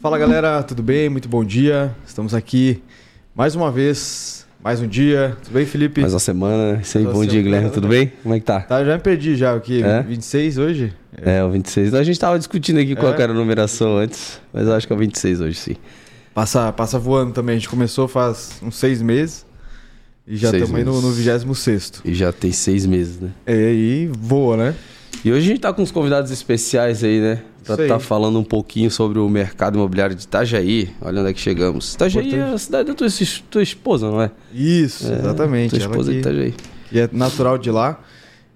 Fala galera, tudo bem? Muito bom dia. Estamos aqui mais uma vez, mais um dia. Tudo bem, Felipe? Mais uma semana. Isso aí, Mais bom dia, semana. Guilherme. Tudo bem? Como é que tá? Tá, já me perdi já, o quê? É? 26 hoje? É, o 26. A gente tava discutindo aqui qual É? que era a numeração antes, mas eu acho que é o 26 hoje, sim. Passa, passa voando também. A gente começou faz uns seis meses e já estamos aí no, no 26. E já tem seis meses, né? É, e voa, né? E hoje a gente tá com uns convidados especiais aí, né? Aí. estar falando um pouquinho sobre o mercado imobiliário de Itajaí. Olha onde é que chegamos. Itajaí é Importante. a cidade da tua, tua esposa, não é? Isso, É, exatamente. Tua esposa que, de Itajaí. que é natural de lá.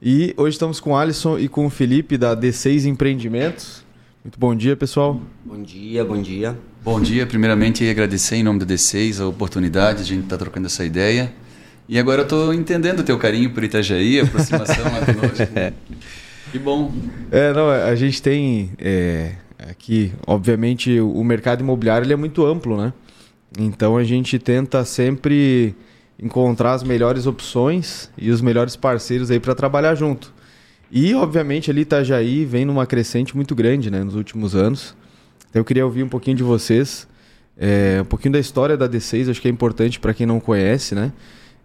E hoje estamos com o Alisson e com o Felipe da D6 Empreendimentos. Muito bom dia, pessoal. Bom dia, bom dia. Bom dia, primeiramente agradecer em nome da D6 a oportunidade, a gente estar trocando essa ideia. E agora eu estou entendendo o teu carinho por Itajaí, a aproximação lá conosco. Que bom. É, não, a gente tem é, aqui, obviamente, o mercado imobiliário ele é muito amplo, né? Então a gente tenta sempre encontrar as melhores opções e os melhores parceiros aí para trabalhar junto. E, obviamente, ali Itajaí vem numa crescente muito grande, né, nos últimos anos. Então eu queria ouvir um pouquinho de vocês, é, um pouquinho da história da D6, acho que é importante para quem não conhece, né?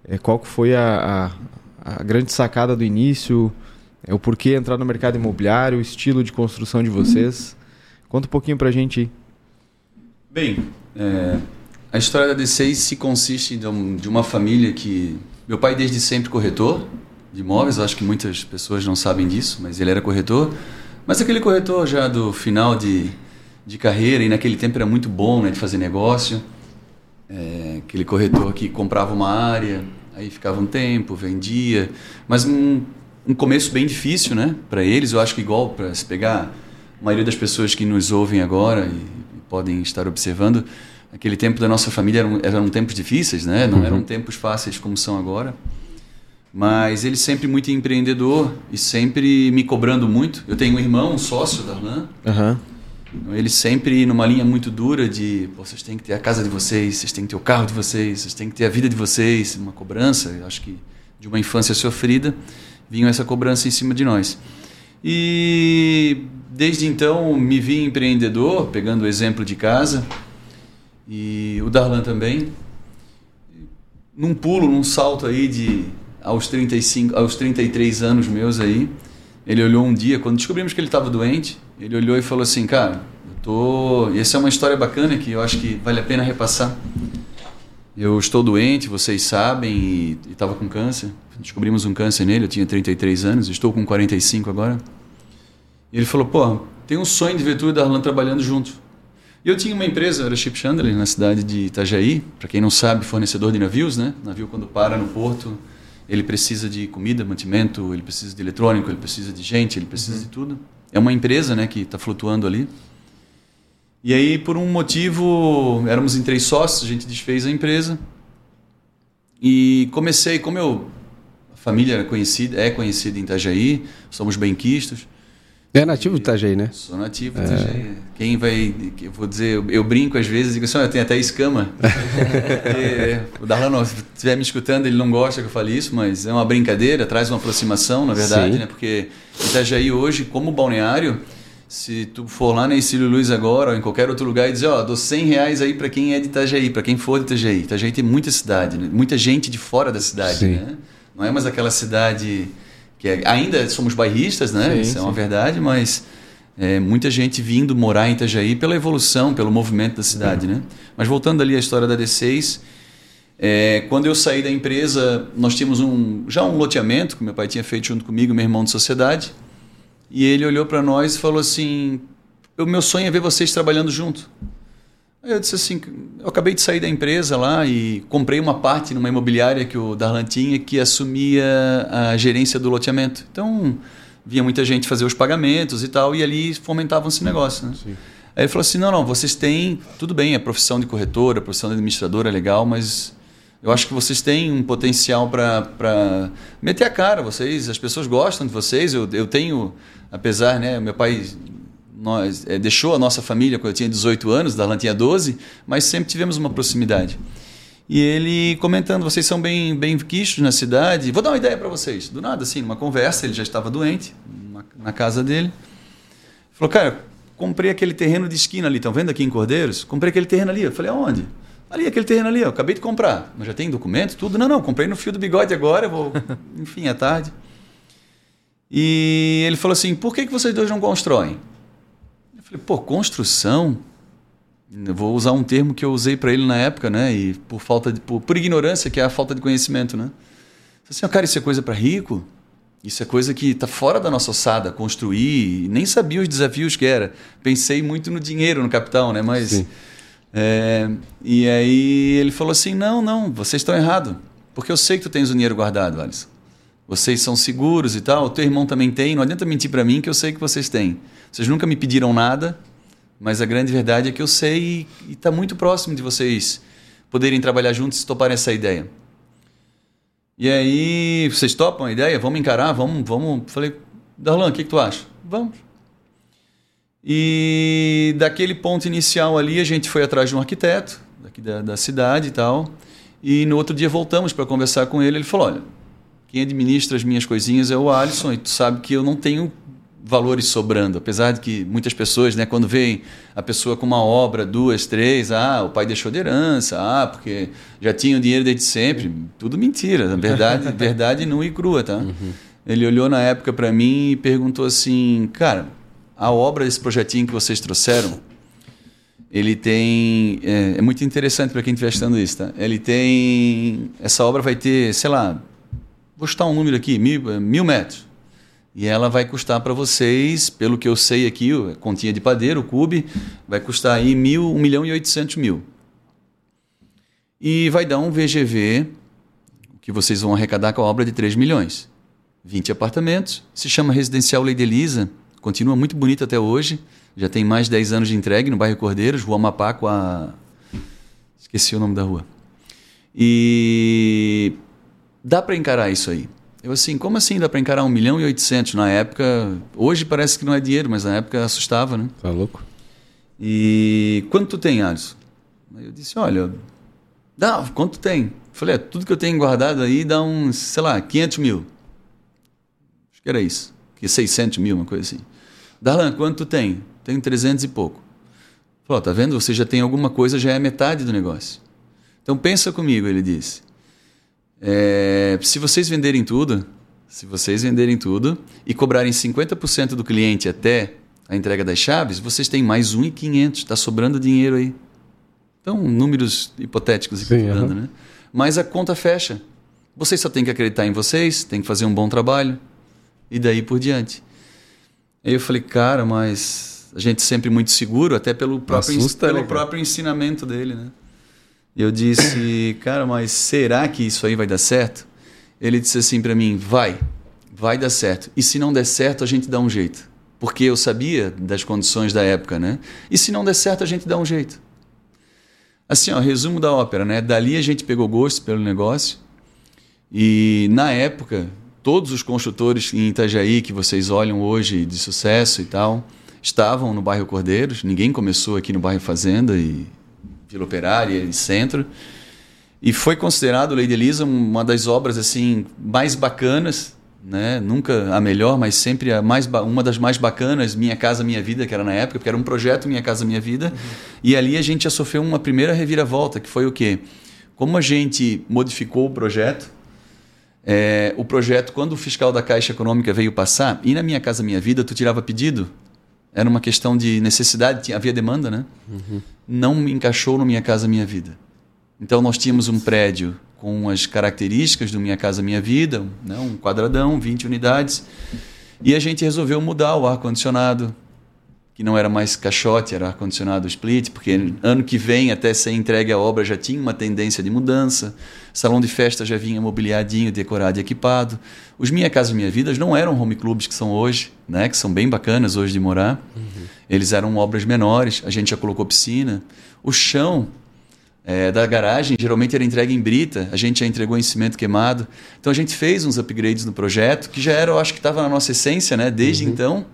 É, qual que foi a, a, a grande sacada do início, é, o porquê entrar no mercado imobiliário, o estilo de construção de vocês. Conta um pouquinho pra gente aí. Bem, é, a história da D6 se consiste de, um- de uma família que. Meu pai, desde sempre, corretor de imóveis, acho que muitas pessoas não sabem disso, mas ele era corretor. Mas aquele corretor já do final de, de carreira, e naquele tempo era muito bom né, de fazer negócio. É, aquele corretor que comprava uma área, aí ficava um tempo, vendia, mas um, um começo bem difícil, né? Para eles, eu acho que igual para se pegar a maioria das pessoas que nos ouvem agora e, e podem estar observando, aquele tempo da nossa família eram, eram tempos difíceis, né? Não eram tempos fáceis como são agora. Mas ele sempre muito empreendedor e sempre me cobrando muito. Eu tenho um irmão, um sócio da Arlan, Aham. ele sempre numa linha muito dura de vocês têm que ter a casa de vocês, vocês têm que ter o carro de vocês, vocês têm que ter a vida de vocês, uma cobrança, acho que de uma infância sofrida, vinha essa cobrança em cima de nós. E desde então me vi empreendedor, pegando o exemplo de casa, e o Darlan também, num pulo, num salto aí de aos 35, aos 33 anos meus aí, ele olhou um dia quando descobrimos que ele estava doente, ele olhou e falou assim, cara, eu tô, e essa é uma história bacana que eu acho que vale a pena repassar. Eu estou doente, vocês sabem, e estava com câncer. Descobrimos um câncer nele, eu tinha 33 anos, estou com 45 agora. E ele falou, pô, tem um sonho de ver tu e Darlan trabalhando junto. E eu tinha uma empresa, era Ship Chandler, na cidade de Itajaí. Para quem não sabe, fornecedor de navios, né? Navio quando para no porto, ele precisa de comida, mantimento, ele precisa de eletrônico, ele precisa de gente, ele precisa de tudo. É uma empresa, né, que está flutuando ali. E aí, por um motivo, éramos em três sócios, a gente desfez a empresa. E comecei, como eu, família era conhecida, é conhecida em Itajaí, somos benquistos. É nativo de Itajaí, né? Sou nativo de Itajaí. Quem vai, eu vou dizer, eu, eu brinco às vezes, digo assim, "Olha, tem até escama. Porque o Darlan, se estiver me escutando, ele não gosta que eu fale isso, mas é uma brincadeira, traz uma aproximação, na verdade, Sim. né? Porque Itajaí hoje, como balneário, se tu for lá na Ercílio Luz agora ou em qualquer outro lugar e dizer, ó, dou 100 reais aí para quem é de Itajaí, para quem for de Itajaí. Itajaí tem muita cidade, né? muita gente de fora da cidade, Sim. né? Não é mais aquela cidade que é- ainda somos bairristas, né? Sim, Isso é uma sim. verdade, mas é, muita gente vindo morar em Itajaí pela evolução, pelo movimento da cidade, né? Mas voltando ali à história da D6, é, quando eu saí da empresa, nós tínhamos um, já um loteamento que meu pai tinha feito junto comigo, meu irmão de sociedade, e ele olhou para nós e falou assim: o meu sonho é ver vocês trabalhando junto. Eu disse assim: eu acabei de sair da empresa lá e comprei uma parte numa imobiliária que o Darlan tinha que assumia a gerência do loteamento. Então, via muita gente fazer os pagamentos e tal, e ali fomentavam esse negócio. Né? Aí ele falou assim: não, não, vocês têm, tudo bem, a profissão de corretora, a profissão de administradora é legal, mas eu acho que vocês têm um potencial para meter a cara, vocês, as pessoas gostam de vocês. Eu, eu tenho, apesar, né, meu pai nós, eh, deixou a nossa família quando eu tinha 18 anos, Darlan tinha 12, mas sempre tivemos uma proximidade. E ele comentando, vocês são bem, bem quistos na cidade. Vou dar uma ideia para vocês. Do nada, assim, numa conversa, ele já estava doente, na- na casa dele. Falou, cara, comprei aquele terreno de esquina ali, estão vendo aqui em Cordeiros? Comprei aquele terreno ali. Eu falei, aonde? Ali, aquele terreno ali, eu acabei de comprar. Mas já tem documento, tudo? Não, não, comprei no fio do bigode agora, vou. Enfim, à tarde. E ele falou assim: por que, que vocês dois não constroem? Falei, pô, construção? Eu vou usar um termo que eu usei para ele na época, né? E por falta de, por, por, ignorância, que é a falta de conhecimento, né? Assim, oh, cara, isso é coisa para rico? Isso é coisa que está fora da nossa ossada, construir. Nem sabia os desafios que era. Pensei muito no dinheiro, no capital, né? Mas. É, e aí ele falou assim: não, não, vocês estão errados. Porque eu sei que tu tens o dinheiro guardado, Alisson. Vocês são seguros e tal. O teu irmão também tem. Não adianta mentir para mim que eu sei que vocês têm. Vocês nunca me pediram nada, mas a grande verdade é que eu sei e está muito próximo de vocês poderem trabalhar juntos e toparem essa ideia. E aí, vocês topam a ideia? Vamos encarar? Vamos, vamos. Falei, Darlan, o que, que tu acha? Vamos. E daquele ponto inicial ali, a gente foi atrás de um arquiteto daqui da, da cidade e tal. E no outro dia voltamos para conversar com ele. Ele falou: Olha, quem administra as minhas coisinhas é o Alisson, e tu sabe que eu não tenho valores sobrando, apesar de que muitas pessoas, né, quando veem a pessoa com uma obra, duas, três, ah, o pai deixou de herança, ah, porque já tinha o dinheiro desde sempre, tudo mentira, na verdade, verdade nua e crua, tá? Uhum. Ele olhou na época para mim e perguntou assim, cara, a obra desse projetinho que vocês trouxeram, ele tem é, é muito interessante para quem estiver estudando isso, tá? Ele tem essa obra vai ter, sei lá, vou chutar um número aqui, mil, mil metros e ela vai custar para vocês, pelo que eu sei aqui, a continha de padeiro, o cube, vai custar aí mil, 1 milhão e 800 mil. E vai dar um VGV, que vocês vão arrecadar com a obra de 3 milhões. 20 apartamentos, se chama Residencial de Elisa, continua muito bonito até hoje, já tem mais de 10 anos de entregue no bairro Cordeiros, Rua Amapá com a... esqueci o nome da rua. E dá para encarar isso aí. Eu assim, como assim dá para encarar 1 milhão e 800 na época? Hoje parece que não é dinheiro, mas na época assustava, né? Tá louco? E quanto tu tem, Alisson? Aí eu disse, olha, dá, quanto tem? falei, é, tudo que eu tenho guardado aí dá uns, sei lá, 500 mil. Acho que era isso. Que 600 mil, uma coisa assim. Darlan, quanto tu tem? Tenho 300 e pouco. Falou, tá vendo? Você já tem alguma coisa, já é metade do negócio. Então pensa comigo, ele disse. É, se vocês venderem tudo, se vocês venderem tudo e cobrarem 50% do cliente até a entrega das chaves, vocês têm mais 1,500, está sobrando dinheiro aí. Então, números hipotéticos Sim, falando, né? Mas a conta fecha. Vocês só têm que acreditar em vocês, têm que fazer um bom trabalho e daí por diante. Aí eu falei, cara, mas a gente sempre muito seguro, até pelo próprio, Assusta, pelo né, próprio ensinamento dele, né? Eu disse, cara, mas será que isso aí vai dar certo? Ele disse assim para mim: vai, vai dar certo. E se não der certo, a gente dá um jeito. Porque eu sabia das condições da época, né? E se não der certo, a gente dá um jeito. Assim, ó, resumo da ópera, né? Dali a gente pegou gosto pelo negócio. E na época, todos os construtores em Itajaí que vocês olham hoje de sucesso e tal, estavam no bairro Cordeiros. Ninguém começou aqui no bairro Fazenda e Vila Operária e Centro. E foi considerado de Elisa uma das obras assim mais bacanas, né? Nunca a melhor, mas sempre a mais uma das mais bacanas, Minha Casa Minha Vida, que era na época, porque era um projeto Minha Casa Minha Vida. Uhum. E ali a gente já sofreu uma primeira reviravolta, que foi o quê? Como a gente modificou o projeto, é, o projeto, quando o fiscal da Caixa Econômica veio passar, e na Minha Casa Minha Vida, tu tirava pedido, era uma questão de necessidade, havia demanda, né? Uhum. Não me encaixou no Minha Casa Minha Vida. Então nós tínhamos um prédio com as características do Minha Casa Minha Vida, né? um quadradão, 20 unidades, e a gente resolveu mudar o ar-condicionado, que não era mais caixote, era ar-condicionado split, porque ano que vem, até ser entregue a obra, já tinha uma tendência de mudança. Salão de festa já vinha mobiliadinho, decorado e equipado. Os Minha Casa Minha Vida não eram home clubs que são hoje, né? que são bem bacanas hoje de morar. Uhum. Eles eram obras menores, a gente já colocou piscina. O chão é, da garagem geralmente era entregue em brita, a gente já entregou em cimento queimado. Então a gente fez uns upgrades no projeto, que já era, eu acho que estava na nossa essência, né? desde uhum. então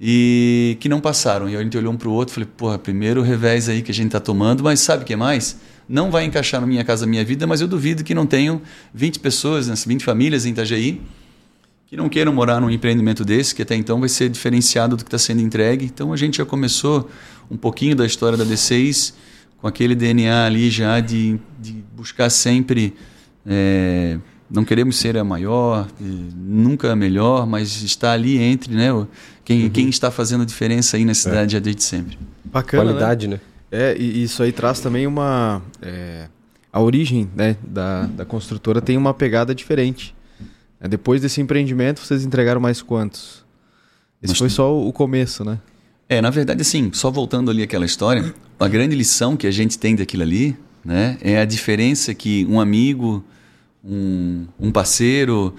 e que não passaram. E a gente olhou um para o outro e falei, porra, primeiro revés aí que a gente está tomando, mas sabe o que mais? Não vai encaixar na minha casa, minha vida, mas eu duvido que não tenham 20 pessoas, 20 famílias em Itajaí que não queiram morar num empreendimento desse, que até então vai ser diferenciado do que está sendo entregue. Então a gente já começou um pouquinho da história da D6 com aquele DNA ali já de, de buscar sempre. É, não queremos ser a maior, nunca a melhor, mas está ali entre né, quem, uhum. quem está fazendo a diferença aí na cidade é. desde sempre. Bacana, Qualidade, né? né? É, e isso aí traz também uma. É, a origem né, da, da construtora tem uma pegada diferente. É, depois desse empreendimento, vocês entregaram mais quantos? Esse Mas foi só o começo, né? É, na verdade, assim, só voltando ali aquela história, a grande lição que a gente tem daquilo ali, né, é a diferença que um amigo, um, um parceiro,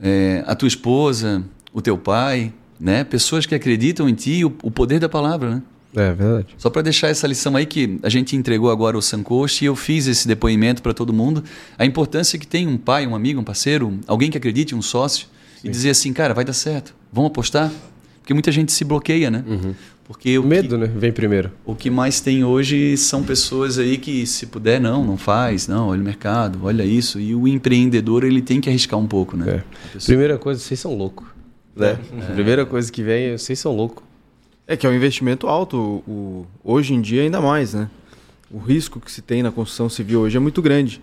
é, a tua esposa, o teu pai, né, pessoas que acreditam em ti, o, o poder da palavra, né? É verdade. Só para deixar essa lição aí que a gente entregou agora o Sancoche e eu fiz esse depoimento para todo mundo, a importância que tem um pai, um amigo, um parceiro, alguém que acredite, um sócio, Sim. e dizer assim, cara, vai dar certo, vamos apostar? Porque muita gente se bloqueia, né? Uhum. Porque o medo, que, né? Vem primeiro. O que mais tem hoje são pessoas aí que se puder não, não faz, não, olha o mercado, olha isso. E o empreendedor ele tem que arriscar um pouco, né? É. Primeira coisa, vocês são loucos. Né? É. Primeira coisa que vem, vocês são loucos. É que é um investimento alto, o, hoje em dia ainda mais, né? O risco que se tem na construção civil hoje é muito grande.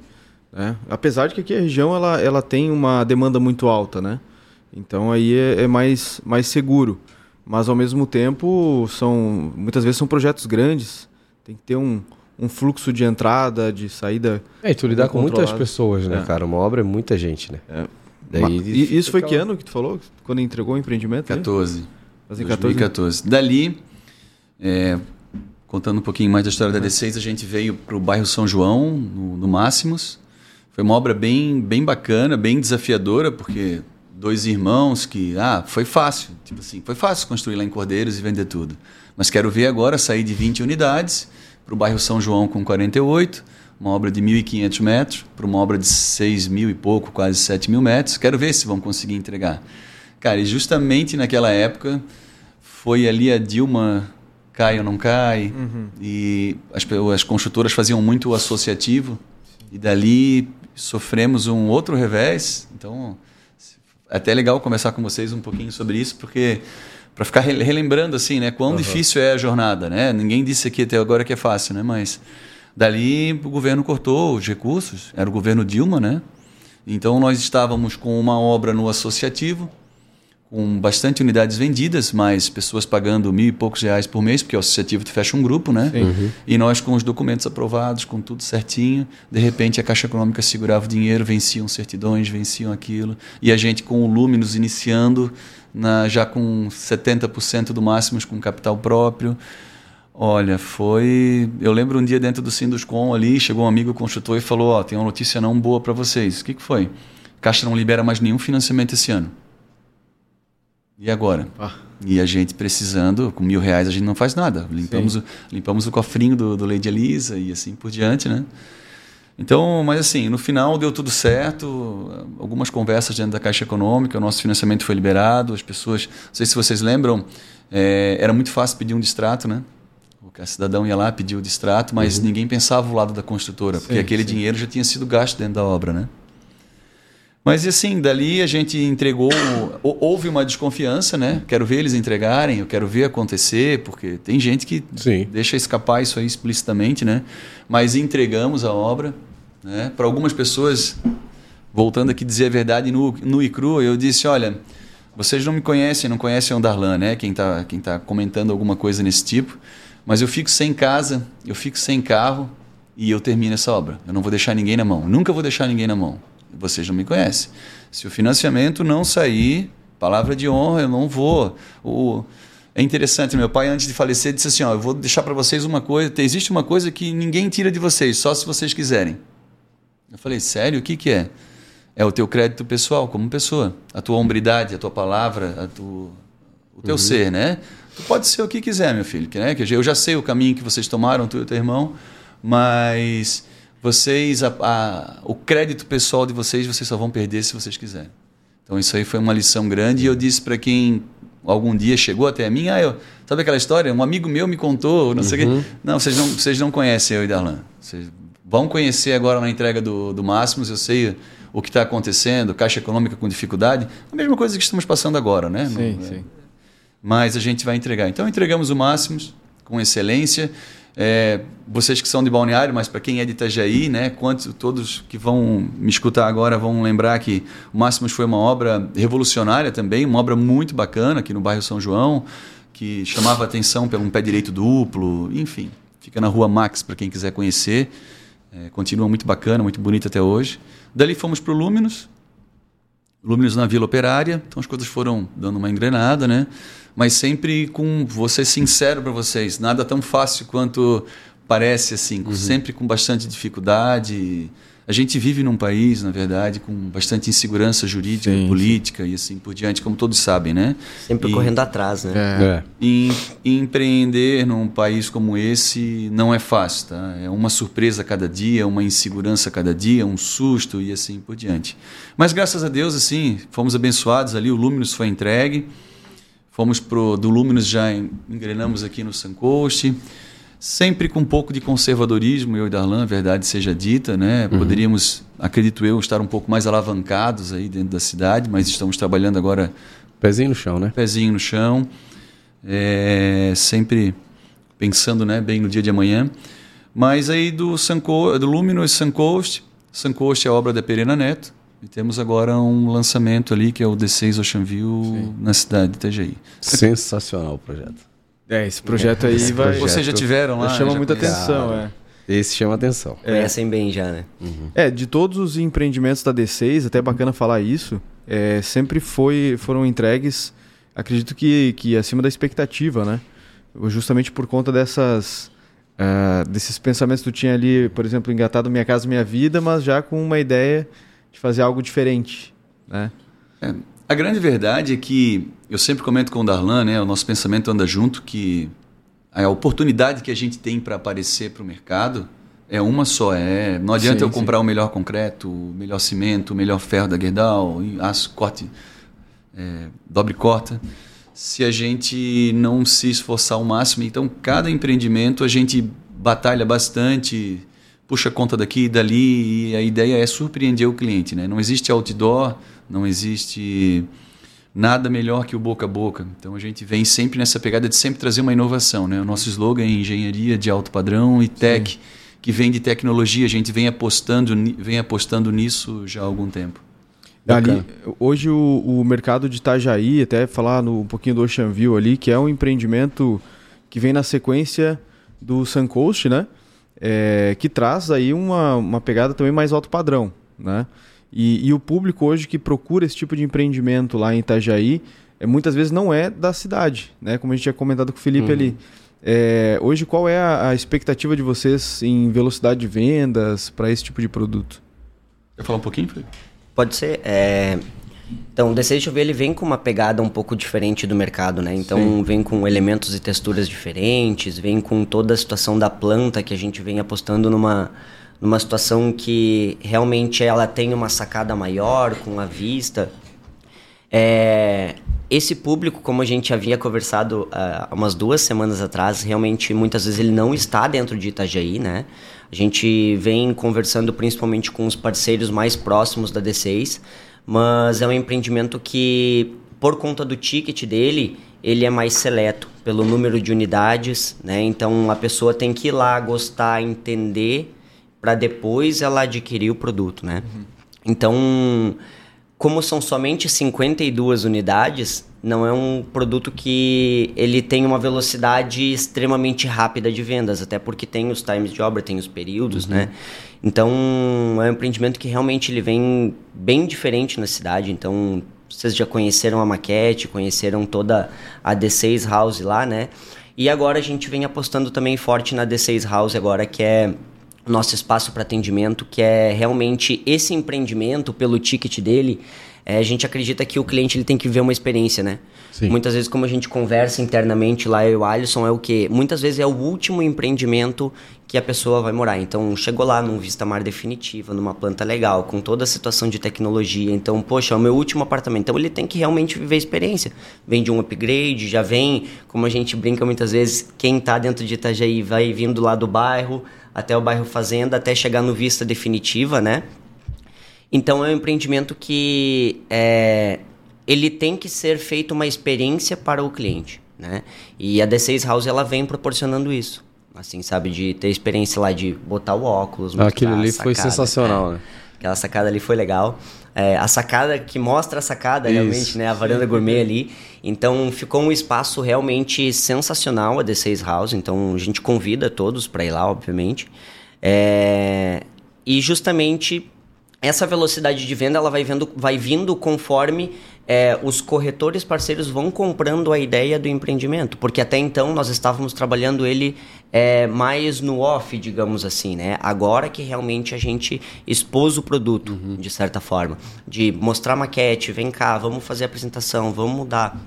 Né? Apesar de que aqui a região ela, ela tem uma demanda muito alta, né? Então aí é, é mais, mais seguro. Mas ao mesmo tempo são muitas vezes são projetos grandes. Tem que ter um, um fluxo de entrada, de saída. É, e tu lidar com muitas pessoas, né, é. cara? Uma obra é muita gente, né? É. Daí, e isso foi que ano que tu falou? Quando entregou o empreendimento? 14. Aí? 2014. Dali, é, contando um pouquinho mais da história da D6, a gente veio para o bairro São João, no, no Máximos. Foi uma obra bem, bem bacana, bem desafiadora, porque dois irmãos que, ah, foi fácil, tipo assim, foi fácil construir lá em Cordeiros e vender tudo. Mas quero ver agora sair de 20 unidades para o bairro São João com 48, uma obra de 1.500 metros, para uma obra de 6 mil e pouco, quase 7 mil metros. Quero ver se vão conseguir entregar. Cara, e justamente naquela época foi ali a Dilma cai ou não cai, uhum. e as, as construtoras faziam muito o associativo, e dali sofremos um outro revés. Então, é até legal conversar com vocês um pouquinho sobre isso, porque para ficar relembrando assim, né, quão uhum. difícil é a jornada, né? Ninguém disse aqui até agora que é fácil, né? Mas dali o governo cortou os recursos, era o governo Dilma, né? Então nós estávamos com uma obra no associativo, com bastante unidades vendidas, mas pessoas pagando mil e poucos reais por mês, porque o associativo tu fecha um grupo, né? Uhum. E nós com os documentos aprovados, com tudo certinho, de repente a Caixa Econômica segurava o dinheiro, venciam certidões, venciam aquilo, e a gente com o Luminos iniciando, na, já com 70% do máximo com capital próprio. Olha, foi. Eu lembro um dia dentro do Sinduscom ali, chegou um amigo construtor e falou: Ó, oh, tem uma notícia não boa para vocês. O que, que foi? Caixa não libera mais nenhum financiamento esse ano. E agora? Ah. E a gente precisando, com mil reais a gente não faz nada. Limpamos, o, limpamos o cofrinho do, do Lady Elisa e assim por diante, né? Então, mas assim, no final deu tudo certo. Algumas conversas dentro da Caixa Econômica, o nosso financiamento foi liberado. As pessoas, não sei se vocês lembram, é, era muito fácil pedir um distrato, né? O cidadão ia lá, pedir o distrato, mas uhum. ninguém pensava o lado da construtora, sim, porque aquele sim. dinheiro já tinha sido gasto dentro da obra, né? Mas assim, dali a gente entregou. Houve uma desconfiança, né? Quero ver eles entregarem, eu quero ver acontecer, porque tem gente que Sim. deixa escapar isso aí explicitamente, né? Mas entregamos a obra. Né? Para algumas pessoas, voltando aqui dizer a verdade no, no e cru, eu disse: olha, vocês não me conhecem, não conhecem o Darlan, né? Quem está quem tá comentando alguma coisa nesse tipo. Mas eu fico sem casa, eu fico sem carro e eu termino essa obra. Eu não vou deixar ninguém na mão. Nunca vou deixar ninguém na mão vocês não me conhecem. Se o financiamento não sair, palavra de honra, eu não vou. O, é interessante, meu pai, antes de falecer, disse assim: ó, eu vou deixar para vocês uma coisa. Existe uma coisa que ninguém tira de vocês, só se vocês quiserem. Eu falei: sério? O que, que é? É o teu crédito pessoal, como pessoa. A tua hombridade, a tua palavra, a tu, o teu uhum. ser, né? Tu pode ser o que quiser, meu filho. Que, né? que eu já sei o caminho que vocês tomaram, tu e o teu irmão, mas vocês, a, a, o crédito pessoal de vocês, vocês só vão perder se vocês quiserem. Então isso aí foi uma lição grande e eu disse para quem algum dia chegou até mim, ah, eu, sabe aquela história? Um amigo meu me contou, não uhum. sei quê. Não, vocês não, vocês não conhecem eu e Darlan. Vocês vão conhecer agora na entrega do, do Máximos, eu sei o que está acontecendo, caixa econômica com dificuldade, a mesma coisa que estamos passando agora, né? Sim, Não- sim. Mas a gente vai entregar. Então entregamos o máximo, com excelência. É, vocês que são de Balneário, mas para quem é de Itajaí, né, quantos, todos que vão me escutar agora vão lembrar que o Máximos foi uma obra revolucionária também, uma obra muito bacana aqui no bairro São João, que chamava atenção pelo um pé direito duplo, enfim. Fica na rua Max para quem quiser conhecer. É, continua muito bacana, muito bonito até hoje. Dali fomos para o Luminous, Luminous na Vila Operária, então as coisas foram dando uma engrenada, né? Mas sempre com, vou ser sincero para vocês, nada tão fácil quanto parece, assim, sempre com bastante dificuldade. A gente vive num país, na verdade, com bastante insegurança jurídica, Sim, sim. política e assim por diante, como todos sabem, né? Sempre E- correndo atrás, né? É. em, empreender num país como esse não é fácil, tá? É uma surpresa a cada dia, uma insegurança a cada dia, um susto e assim por diante. Mas graças a Deus, assim, fomos abençoados ali, o Luminous foi entregue. Fomos pro do Luminous já en- engrenamos aqui no Suncoast. Sempre com um pouco de conservadorismo, eu e Darlan, verdade seja dita, né? Poderíamos, acredito eu, estar um pouco mais alavancados aí dentro da cidade, mas estamos trabalhando agora Pezinho no chão, né? pezinho no chão, é, sempre pensando né, bem no dia de amanhã. Mas aí do, Sunco, do Luminous Suncoast, Suncoast é obra da Perena Neto, e temos agora um lançamento ali que é o D6 Ocean View na cidade de Itajaí. Sensacional o projeto. É, esse projeto aí Esse vai. projeto. Vocês já tiveram lá? chama já muita conhecem? atenção, é. Esse chama atenção. Conhecem bem já, né? É, de todos os empreendimentos da D6, até é bacana falar isso, é, sempre foi, foram entregues, acredito que, que acima da expectativa, né? Justamente por conta dessas, ah, desses pensamentos que tu tinha ali, por exemplo, engatado Minha Casa Minha Vida, mas já com uma ideia de fazer algo diferente, né? É, a grande verdade é que eu sempre comento com o Darlan, né, o nosso pensamento anda junto, que a oportunidade que a gente tem para aparecer para o mercado é uma só. É, não adianta Sim, eu comprar o melhor concreto, o melhor cimento, o melhor ferro da Gerdau, aço, corte, é, dobre corta, se a gente não se esforçar ao máximo. Então, cada empreendimento a gente batalha bastante, puxa conta daqui e dali, e a ideia é surpreender o cliente. Né? Não existe outdoor, não existe nada melhor que o boca a boca. Então a gente vem sempre nessa pegada de sempre trazer uma inovação. Né? O nosso slogan é engenharia de alto padrão e tech, que vem de tecnologia. A gente vem apostando, vem apostando nisso já há algum tempo. Ali, Bacana. hoje o, o mercado de Itajaí, até falar no, um pouquinho do Ocean View ali, que é um empreendimento que vem na sequência do Suncoast, né? É, que traz aí uma, uma pegada também mais alto padrão, né? E, e o público hoje que procura esse tipo de empreendimento lá em Itajaí, é, muitas vezes não é da cidade, né? Como a gente tinha comentado com o Felipe ali. É, hoje, qual é a, a expectativa de vocês em velocidade de vendas para esse tipo de produto? Quer falar um pouquinho, Felipe? Pode ser. é, Então, o Desejo ver ele vem com uma pegada um pouco diferente do mercado, né? Então, vem com elementos e texturas diferentes, vem com toda a situação da planta que a gente vem apostando numa, numa situação que realmente ela tem uma sacada maior com a vista. É, esse público, como a gente havia conversado ah, há umas duas semanas atrás, realmente muitas vezes ele não está dentro de Itajaí, né? A gente vem conversando principalmente com os parceiros mais próximos da D6, mas é um empreendimento que, por conta do ticket dele, ele é mais seleto pelo número de unidades, né? Então a pessoa tem que ir lá, gostar, entender, para depois ela adquirir o produto, né? Então, como são somente 52 unidades, não é um produto que ele tem uma velocidade extremamente rápida de vendas, até porque tem os times de obra, tem os períodos, né? Então, é um empreendimento que realmente ele vem bem diferente na cidade. Então, vocês já conheceram a maquete, conheceram toda a D6 House lá, né? E agora a gente vem apostando também forte na D6 House agora, que é nosso espaço para atendimento, que é realmente esse empreendimento, pelo ticket dele, é, a gente acredita que o cliente ele tem que ver uma experiência, né? Sim. Muitas vezes, como a gente conversa internamente lá, eu e o Alisson, é o que? Muitas vezes é o último empreendimento que a pessoa vai morar. Então, chegou lá num Vista Mar definitiva, numa planta legal, com toda a situação de tecnologia. Então, poxa, é o meu último apartamento. Então, ele tem que realmente viver a experiência. Vem de um upgrade, já vem, como a gente brinca muitas vezes, quem está dentro de Itajaí vai vindo lá do bairro, até o bairro Fazenda, até chegar no Vista definitiva, né? Então é um empreendimento que é, ele tem que ser feito uma experiência para o cliente, né? E a D6 House ela vem proporcionando isso. Assim, sabe, de ter experiência lá de botar o óculos. Aquilo ali foi sensacional, é. né? Aquela sacada ali foi legal. É, a sacada que mostra a sacada, Isso. realmente, né? A varanda gourmet ali. Então ficou um espaço realmente sensacional a D6 House. Então a gente convida todos para ir lá, obviamente. É, e justamente essa velocidade de venda ela vai, vendo, vai vindo conforme é, os corretores parceiros vão comprando a ideia do empreendimento, porque até então nós estávamos trabalhando ele é, mais no off, digamos assim, né? Agora que realmente a gente expôs o produto, uhum. de certa forma, de mostrar maquete, vem cá, vamos fazer a apresentação, vamos mudar.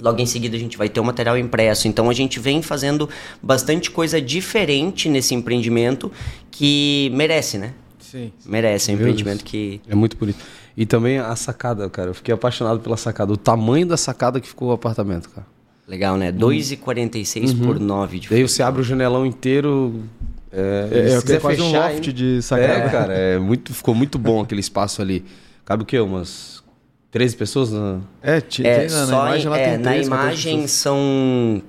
Logo em seguida a gente vai ter o material impresso. Então a gente vem fazendo bastante coisa diferente nesse empreendimento que merece, né? Sim. Merece, é um empreendimento que. É muito bonito. E também a sacada, cara. Eu fiquei apaixonado pela sacada. O tamanho da sacada que ficou o apartamento, cara. Legal, né? 2,46 uhum. por 9 de Daí você abre o janelão inteiro. É, é, é, é quase um loft hein? de sacada. É, cara, é muito, ficou muito bom aquele espaço ali. Cabe o quê? Umas 13 pessoas? Na... É, tinha, é, na, na imagem lá é, tem 13, Na imagem são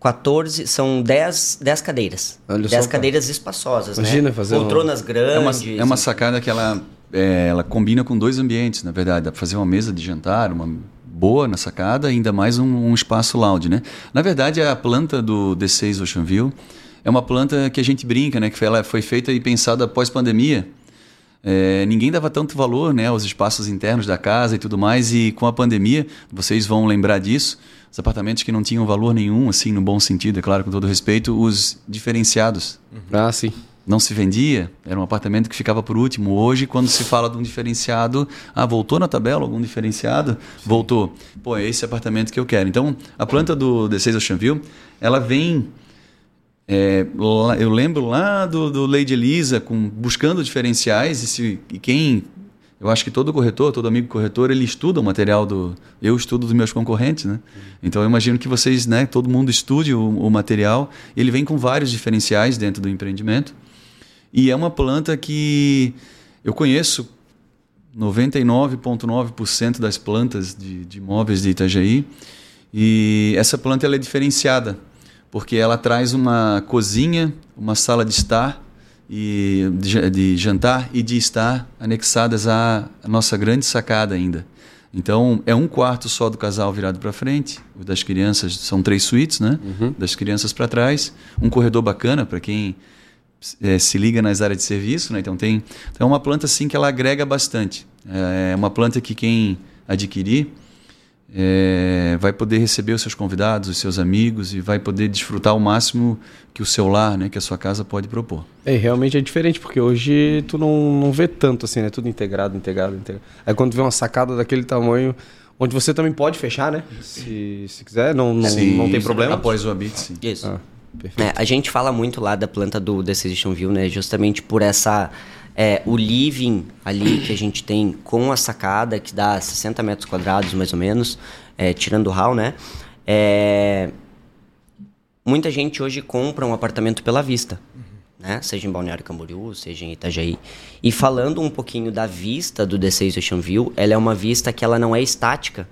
14, são 10, 10 cadeiras. Olha 10 só, cadeiras espaçosas, Imagina né? fazer Poltronas um... grandes. É uma, é uma sacada que ela, é, ela combina com dois ambientes, na verdade. Dá para fazer uma mesa de jantar, uma boa na sacada, ainda mais um, um espaço lounge, né? Na verdade, a planta do D6 Ocean View é uma planta que a gente brinca, né? Que ela foi feita e pensada após pandemia. É, ninguém dava tanto valor né, aos espaços internos da casa e tudo mais, e com a pandemia, vocês vão lembrar disso, os apartamentos que não tinham valor nenhum, assim, no bom sentido, é claro, com todo respeito, os diferenciados. Uhum. Ah, sim. Não se vendia, era um apartamento que ficava por último. Hoje, quando se fala de um diferenciado, ah, voltou na tabela algum diferenciado? Sim. Voltou. Pô, é esse apartamento que eu quero. Então, a planta do D6 Oceanville, ela vem é, eu lembro lá do, do Lady Elisa com, buscando diferenciais e, se, e quem eu acho que todo corretor, todo amigo corretor, ele estuda o material do. Eu estudo dos meus concorrentes, né? Então eu imagino que vocês, né, todo mundo estude o, o material. Ele vem com vários diferenciais dentro do empreendimento. E é uma planta que eu conheço 99,9% das plantas de, de imóveis de Itajaí. E essa planta ela é diferenciada porque ela traz uma cozinha, uma sala de estar e de, de jantar e de estar anexadas à, à nossa grande sacada ainda. Então, é um quarto só do casal virado para frente, o das crianças são três suítes, né? Uhum. Das crianças para trás, um corredor bacana para quem é, se liga nas áreas de serviço, né? Então tem, então é uma planta assim que ela agrega bastante. É uma planta que quem adquirir é, vai poder receber os seus convidados, os seus amigos e vai poder desfrutar o máximo que o seu lar, né, que a sua casa pode propor. É, realmente é diferente, porque hoje tu não, não vê tanto assim, né? Tudo integrado, integrado, integrado. Aí quando vê uma sacada daquele tamanho, onde você também pode fechar, né? Se, se quiser, não, não, sim, não tem problema. Após o habite, sim. Isso. Ah, é, a gente fala muito lá da planta do Decision View, né? Justamente por essa é, o living ali que a gente tem com a sacada, que dá 60 metros quadrados mais ou menos, é, tirando o hall, né? É, muita gente hoje compra um apartamento pela vista. Né? Seja em Balneário Camboriú, seja em Itajaí. E falando um pouquinho da vista do D6 Ocean View, ela é uma vista que ela não é estática,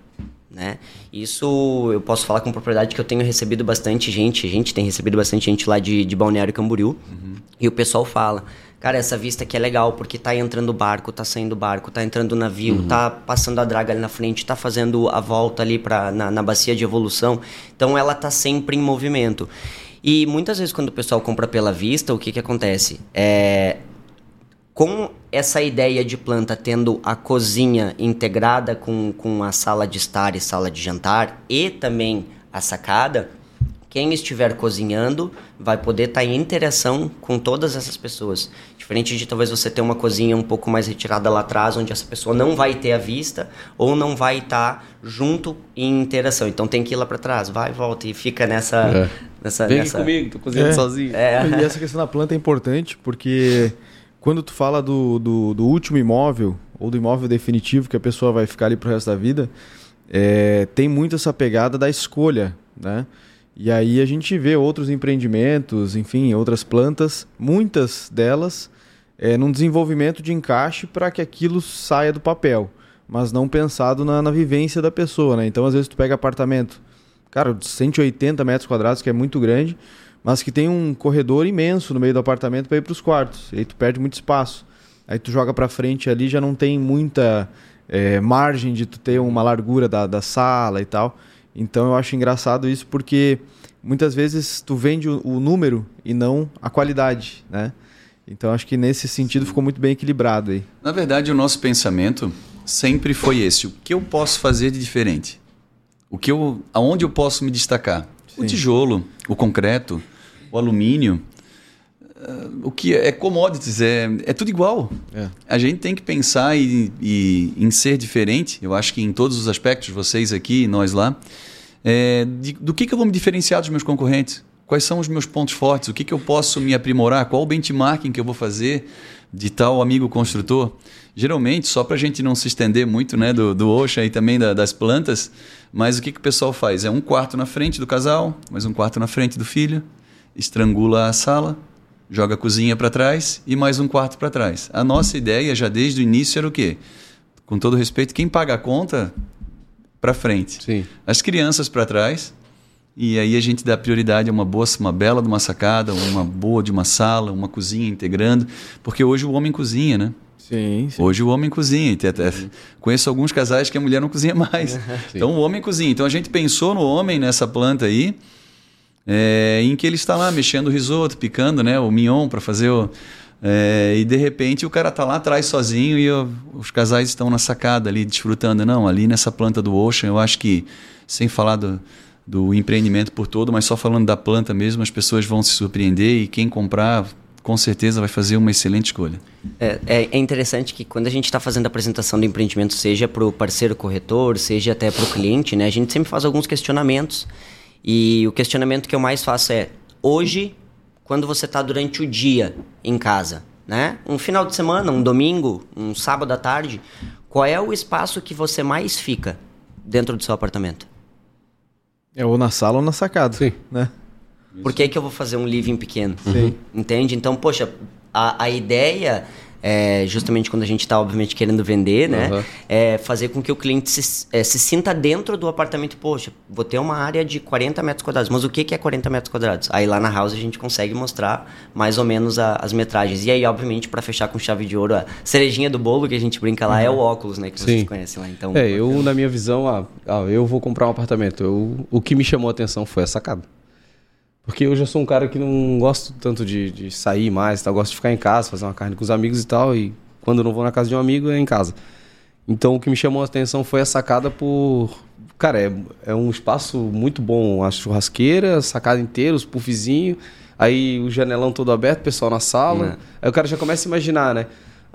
né? Isso eu posso falar com propriedade que eu tenho recebido bastante gente, a gente tem recebido bastante gente lá de, de Balneário Camboriú, uhum. e o pessoal fala, Cara, essa vista aqui é legal, porque tá entrando barco, tá saindo barco, tá entrando navio, uhum. tá passando a draga ali na frente, tá fazendo a volta ali pra, na, na bacia de evolução. Então ela tá sempre em movimento. E muitas vezes quando o pessoal compra pela vista, o que que acontece? É, com essa ideia de planta tendo a cozinha integrada com, com a sala de estar e sala de jantar e também a sacada, quem estiver cozinhando vai poder estar tá em interação com todas essas pessoas. Diferente de talvez você ter uma cozinha um pouco mais retirada lá atrás, onde essa pessoa não vai ter a vista ou não vai estar tá junto em interação. Então tem que ir lá para trás, vai, volta e fica nessa. É. nessa Vem nessa... comigo, tô cozinhando é. sozinho. É. E essa questão da planta é importante porque quando tu fala do, do, do, último imóvel ou do imóvel definitivo que a pessoa vai ficar ali pro resto da vida, é, tem muito essa pegada da escolha, né? E aí a gente vê outros empreendimentos, enfim, outras plantas, muitas delas é, num desenvolvimento de encaixe para que aquilo saia do papel, mas não pensado na, na, vivência da pessoa, né? Então, às vezes, tu pega apartamento, cara, de 180 metros quadrados, que é muito grande, mas que tem um corredor imenso no meio do apartamento para ir para os quartos, e aí tu perde muito espaço. Aí tu joga para frente ali, já não tem muita é, margem de tu ter uma largura da, da sala e tal. Então eu acho engraçado isso porque muitas vezes tu vende o, o número e não a qualidade, né? Então acho que nesse sentido ficou muito bem equilibrado aí. Na verdade, o nosso pensamento sempre foi esse: o que eu posso fazer de diferente? O que eu, aonde eu posso me destacar? Sim. O tijolo, o concreto, o alumínio, uh, o que é commodities, é, é tudo igual. É. A gente tem que pensar e, e, em ser diferente. Eu acho que em todos os aspectos, vocês aqui, nós lá, é, de, do que, que eu vou me diferenciar dos meus concorrentes? Quais são os meus pontos fortes? O que, que eu posso me aprimorar? Qual o benchmarking que eu vou fazer de tal amigo construtor? Geralmente, só para a gente não se estender muito né, do, do Ocean e também da, das plantas, mas o que, que o pessoal faz? É um quarto na frente do casal, mais um quarto na frente do filho, estrangula a sala, joga a cozinha para trás e mais um quarto para trás. A nossa ideia já desde o início era o quê? Com todo respeito, quem paga a conta para frente. Sim. As crianças para trás e aí a gente dá prioridade a uma boa, uma bela de uma sacada, uma boa de uma sala, uma cozinha integrando, porque hoje o homem cozinha, né? Sim, sim. Hoje o homem cozinha. Até, conheço alguns casais que a mulher não cozinha mais. então o homem cozinha. Então a gente pensou no homem nessa planta aí, é, em que ele está lá mexendo o risoto, picando né, o mignon para fazer o. É, e de repente o cara está lá atrás sozinho e os casais estão na sacada ali desfrutando. Não, ali nessa planta do Ocean, eu acho que, sem falar do, do empreendimento por todo, mas só falando da planta mesmo, as pessoas vão se surpreender e quem comprar com certeza vai fazer uma excelente escolha. É, é, é interessante que quando a gente está fazendo a apresentação do empreendimento, seja para o parceiro corretor, seja até para o cliente, né, a gente sempre faz alguns questionamentos. E o questionamento que eu mais faço é: hoje, quando você está durante o dia em casa, né, um final de semana, um domingo, um sábado à tarde, qual é o espaço que você mais fica dentro do seu apartamento? É ou na sala ou na sacada. Sim. Né? Por que, que eu vou fazer um living pequeno? Sim. Entende? Então, poxa, a, a ideia é, justamente quando a gente está, obviamente, querendo vender, né? Uhum. É fazer com que o cliente se, é, se sinta dentro do apartamento. Poxa, vou ter uma área de 40 metros quadrados. Mas o que, que é 40 metros quadrados? Aí lá na house a gente consegue mostrar mais ou menos a, as metragens. E aí, obviamente, para fechar com chave de ouro, a cerejinha do bolo que a gente brinca lá uhum. é o óculos, né? Que Sim. vocês conhecem lá. Então, é, eu, na minha visão, ah, ah, eu vou comprar um apartamento. Eu, o que me chamou a atenção foi a sacada. Porque eu já sou um cara que não gosto tanto de, de sair mais, tá? Eu gosto de ficar em casa, fazer uma carne com os amigos e tal. E quando eu não vou na casa de um amigo, é em casa. Então o que me chamou a atenção foi a sacada por. Cara, é, é um espaço muito bom. A churrasqueira, a sacada inteira, os puffzinhos. Aí o janelão todo aberto, o pessoal na sala. É. Aí o cara já começa a imaginar, né?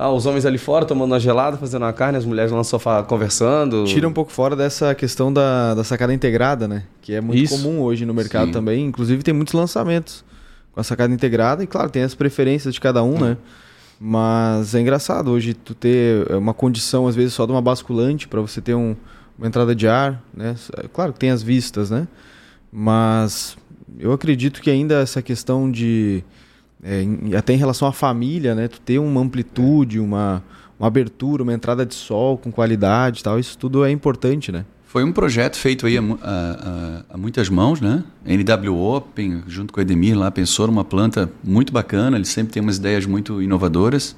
Ah, os homens ali fora tomando uma gelada, fazendo uma carne, as mulheres lá no sofá conversando. Tira um pouco fora dessa questão da, da sacada integrada, né? Que é muito Isso. comum hoje no mercado Sim. também. Inclusive tem muitos lançamentos com a sacada integrada. E claro, tem as preferências de cada um, hum. né? Mas é engraçado hoje tu ter uma condição, às vezes, só de uma basculante para você ter um, uma entrada de ar, né? Claro que tem as vistas, né? Mas eu acredito que ainda essa questão de é, em, até em relação à família, né? Tu ter uma amplitude, uma, uma abertura, uma entrada de sol com qualidade tal, isso tudo é importante, né? Foi um projeto feito aí a, a, a, muitas mãos, né? NW Open, junto com o Edemir lá, pensou numa planta muito bacana, ele sempre tem umas ideias muito inovadoras.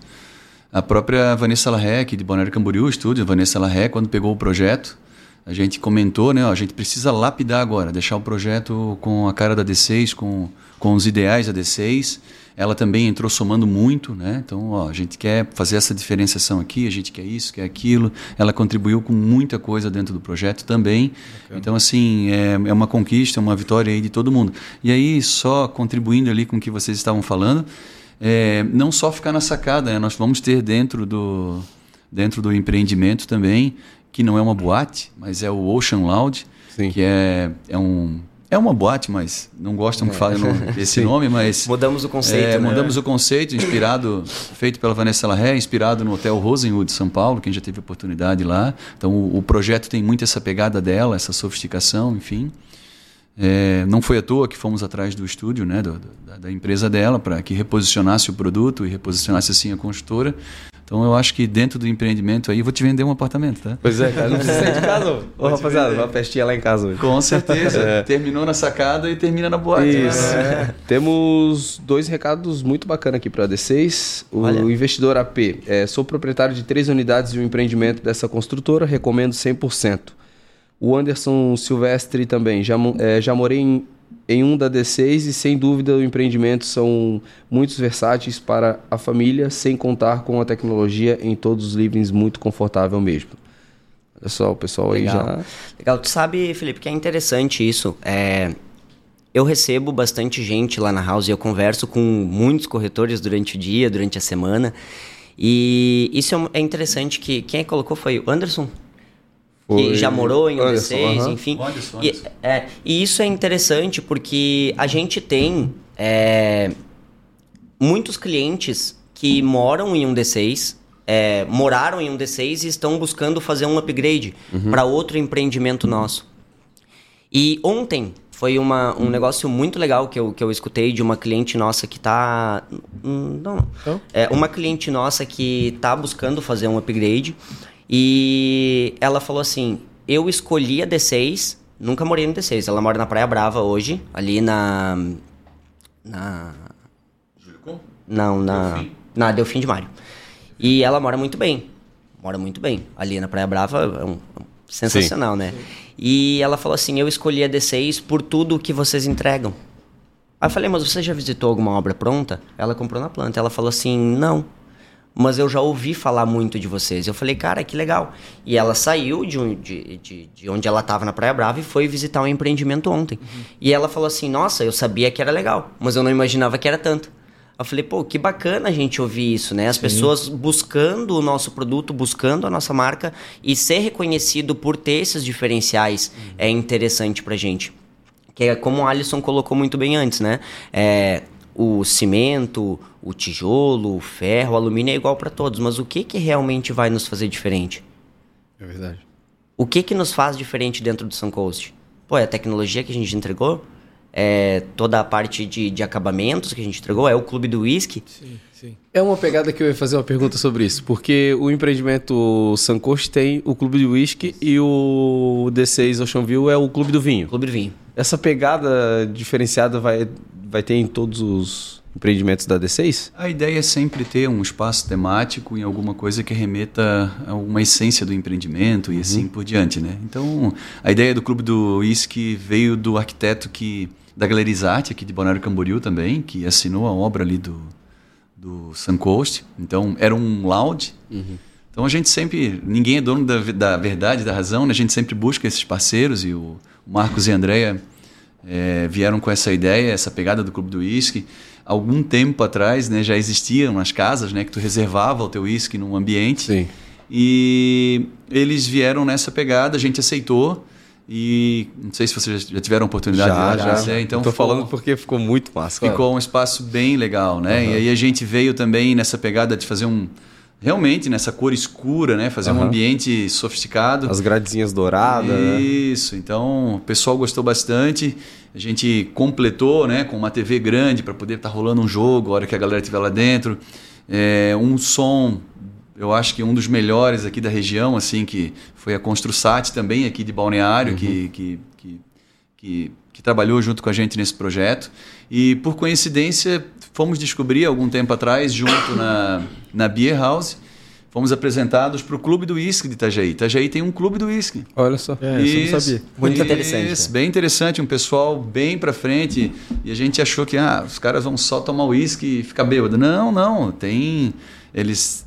A própria Vanessa Larrec, de Balneário Camboriú, estúdio, Vanessa Larrec, quando pegou o projeto, a gente comentou, né? Ó, a gente precisa lapidar agora, deixar o projeto com a cara da D6, com, com os ideais da D6 ela também entrou somando muito, né? Então, ó, a gente quer fazer essa diferenciação aqui, a gente quer isso, quer aquilo. Ela contribuiu com muita coisa dentro do projeto também. Okay. Então, assim, é, é uma conquista, uma vitória aí de todo mundo. E aí, só contribuindo ali com o que vocês estavam falando, é, não só ficar na sacada, né? Nós vamos ter dentro do, dentro do empreendimento também, que não é uma boate, mas é o Ocean Lounge, Sim. que é, é um é uma boate, mas não gostam que é. falem esse nome, mas... Mudamos o conceito, é, né? Mudamos o conceito, inspirado, feito pela Vanessa Larré, inspirado no Hotel Rosenwood de São Paulo, quem já teve oportunidade lá. Então, o, o, projeto tem muito essa pegada dela, essa sofisticação, enfim. É, não foi à toa que fomos atrás do estúdio, né, do, da, da, empresa dela, para que reposicionasse o produto e reposicionasse assim a construtora. Então eu acho que dentro do empreendimento aí, vou te vender um apartamento, tá? Pois é, cara, não precisa sair de casa. Ô, rapaziada, uma festinha lá em casa hoje. Com certeza. É. Terminou na sacada e termina na boate. Né? Isso. Né? Temos dois recados muito bacanas aqui para a D6. O Olha. investidor AP. É, sou proprietário de três unidades de um empreendimento dessa construtora, recomendo 100%. O Anderson Silvestre também. Já, é, já morei em, em um da D6 e sem dúvida o empreendimento são muitos versáteis para a família, sem contar com a tecnologia em todos os livros muito confortável mesmo. Olha só, o pessoal Legal. aí já. Legal, tu sabe, Felipe, que é interessante isso. É, eu recebo bastante gente lá na house e eu converso com muitos corretores durante o dia, durante a semana. E isso é, é interessante que quem colocou foi o Anderson que já morou em um Anderson, D6, enfim. Anderson, Anderson. E, é, e isso é interessante porque a gente tem é, muitos clientes que moram em um D6, é, moraram em um D6 e estão buscando fazer um upgrade uhum. para outro empreendimento nosso. E ontem foi uma, um negócio muito legal que eu, que eu escutei de uma cliente nossa que está hum, Não, não. É, uma cliente nossa que está buscando fazer um upgrade. E ela falou assim: eu escolhi a D6, nunca morei no D6. Ela mora na Praia Brava hoje, ali na. Na. Julicum? Não, na. Delfim. Na Delfim de Mário. E ela mora muito bem. Mora muito bem. Ali na Praia Brava é um, é sensacional, Sim. né? E ela falou assim: eu escolhi a D6 por tudo que vocês entregam. Aí eu falei, mas você já visitou alguma obra pronta? Ela comprou na planta. Ela falou assim: não mas eu já ouvi falar muito de vocês. Eu falei, cara, que legal. E ela saiu de, um, de, de, de, onde ela estava na Praia Brava e foi visitar um empreendimento ontem. Uhum. E ela falou assim: Nossa, eu sabia que era legal, mas eu não imaginava que era tanto. Eu falei, pô, que bacana a gente ouvir isso, né? As Sim. pessoas buscando o nosso produto, buscando a nossa marca e ser reconhecido por ter esses diferenciais uhum. é interessante pra gente. Que é como o Alisson colocou muito bem antes, né? É, o cimento, o tijolo, o ferro, o alumínio é igual para todos, mas o que, que realmente vai nos fazer diferente? É verdade. O que, que nos faz diferente dentro do Suncoast? Pô, é a tecnologia que a gente entregou? É toda a parte de, de acabamentos que a gente entregou? É o clube do whisky? Sim, sim. É uma pegada que eu ia fazer uma pergunta sobre isso, porque o empreendimento Suncoast tem o clube do whisky e o D6 Ocean View é o clube do vinho. Clube do vinho. Essa pegada diferenciada vai, vai ter em todos os empreendimentos da D6? A ideia é sempre ter um espaço temático em alguma coisa que remeta a uma essência do empreendimento e uhum. assim por diante, né? Então, a ideia do Clube do Whisky veio do arquiteto que da Galerizarte aqui de Balneário Camboriú também, que assinou a obra ali do do Suncoast. Então, era um lounge. Uhum. Então, a gente sempre, ninguém é dono da, da verdade, da razão, né? A gente sempre busca esses parceiros e o Marcos e a Andrea é, vieram com essa ideia, essa pegada do Clube do Whisky. Algum tempo atrás, né, já existiam as casas, né, que tu reservava o teu whisky num ambiente. Sim. E eles vieram nessa pegada, a gente aceitou. E não sei se vocês já tiveram oportunidade já, de já, já. Então Estou falando porque ficou muito massa. Ficou claro. um espaço bem legal, né? Uhum. E aí a gente veio também nessa pegada de fazer um realmente nessa cor escura, né? Fazer uhum. um ambiente sofisticado. As gradezinhas douradas. Né? Isso. Então o pessoal gostou bastante. A gente completou, né? Com uma TV grande para poder estar tá rolando um jogo, a hora que a galera estiver lá dentro. É, um som, eu acho que um dos melhores aqui da região, assim, que foi a Construsat também aqui de Balneário, uhum. que, que, que, que que trabalhou junto com a gente nesse projeto. E por coincidência, fomos descobrir algum tempo atrás, junto na, na Beer House, fomos apresentados para o Clube do Whisky de Itajaí. Itajaí tem um Clube do Whisky. Olha só. É, isso, não sabia. Muito isso, interessante. Bem interessante, um pessoal bem para frente. E a gente achou que ah, os caras vão só tomar whisky e ficar bêbado. Não, não. Tem... Eles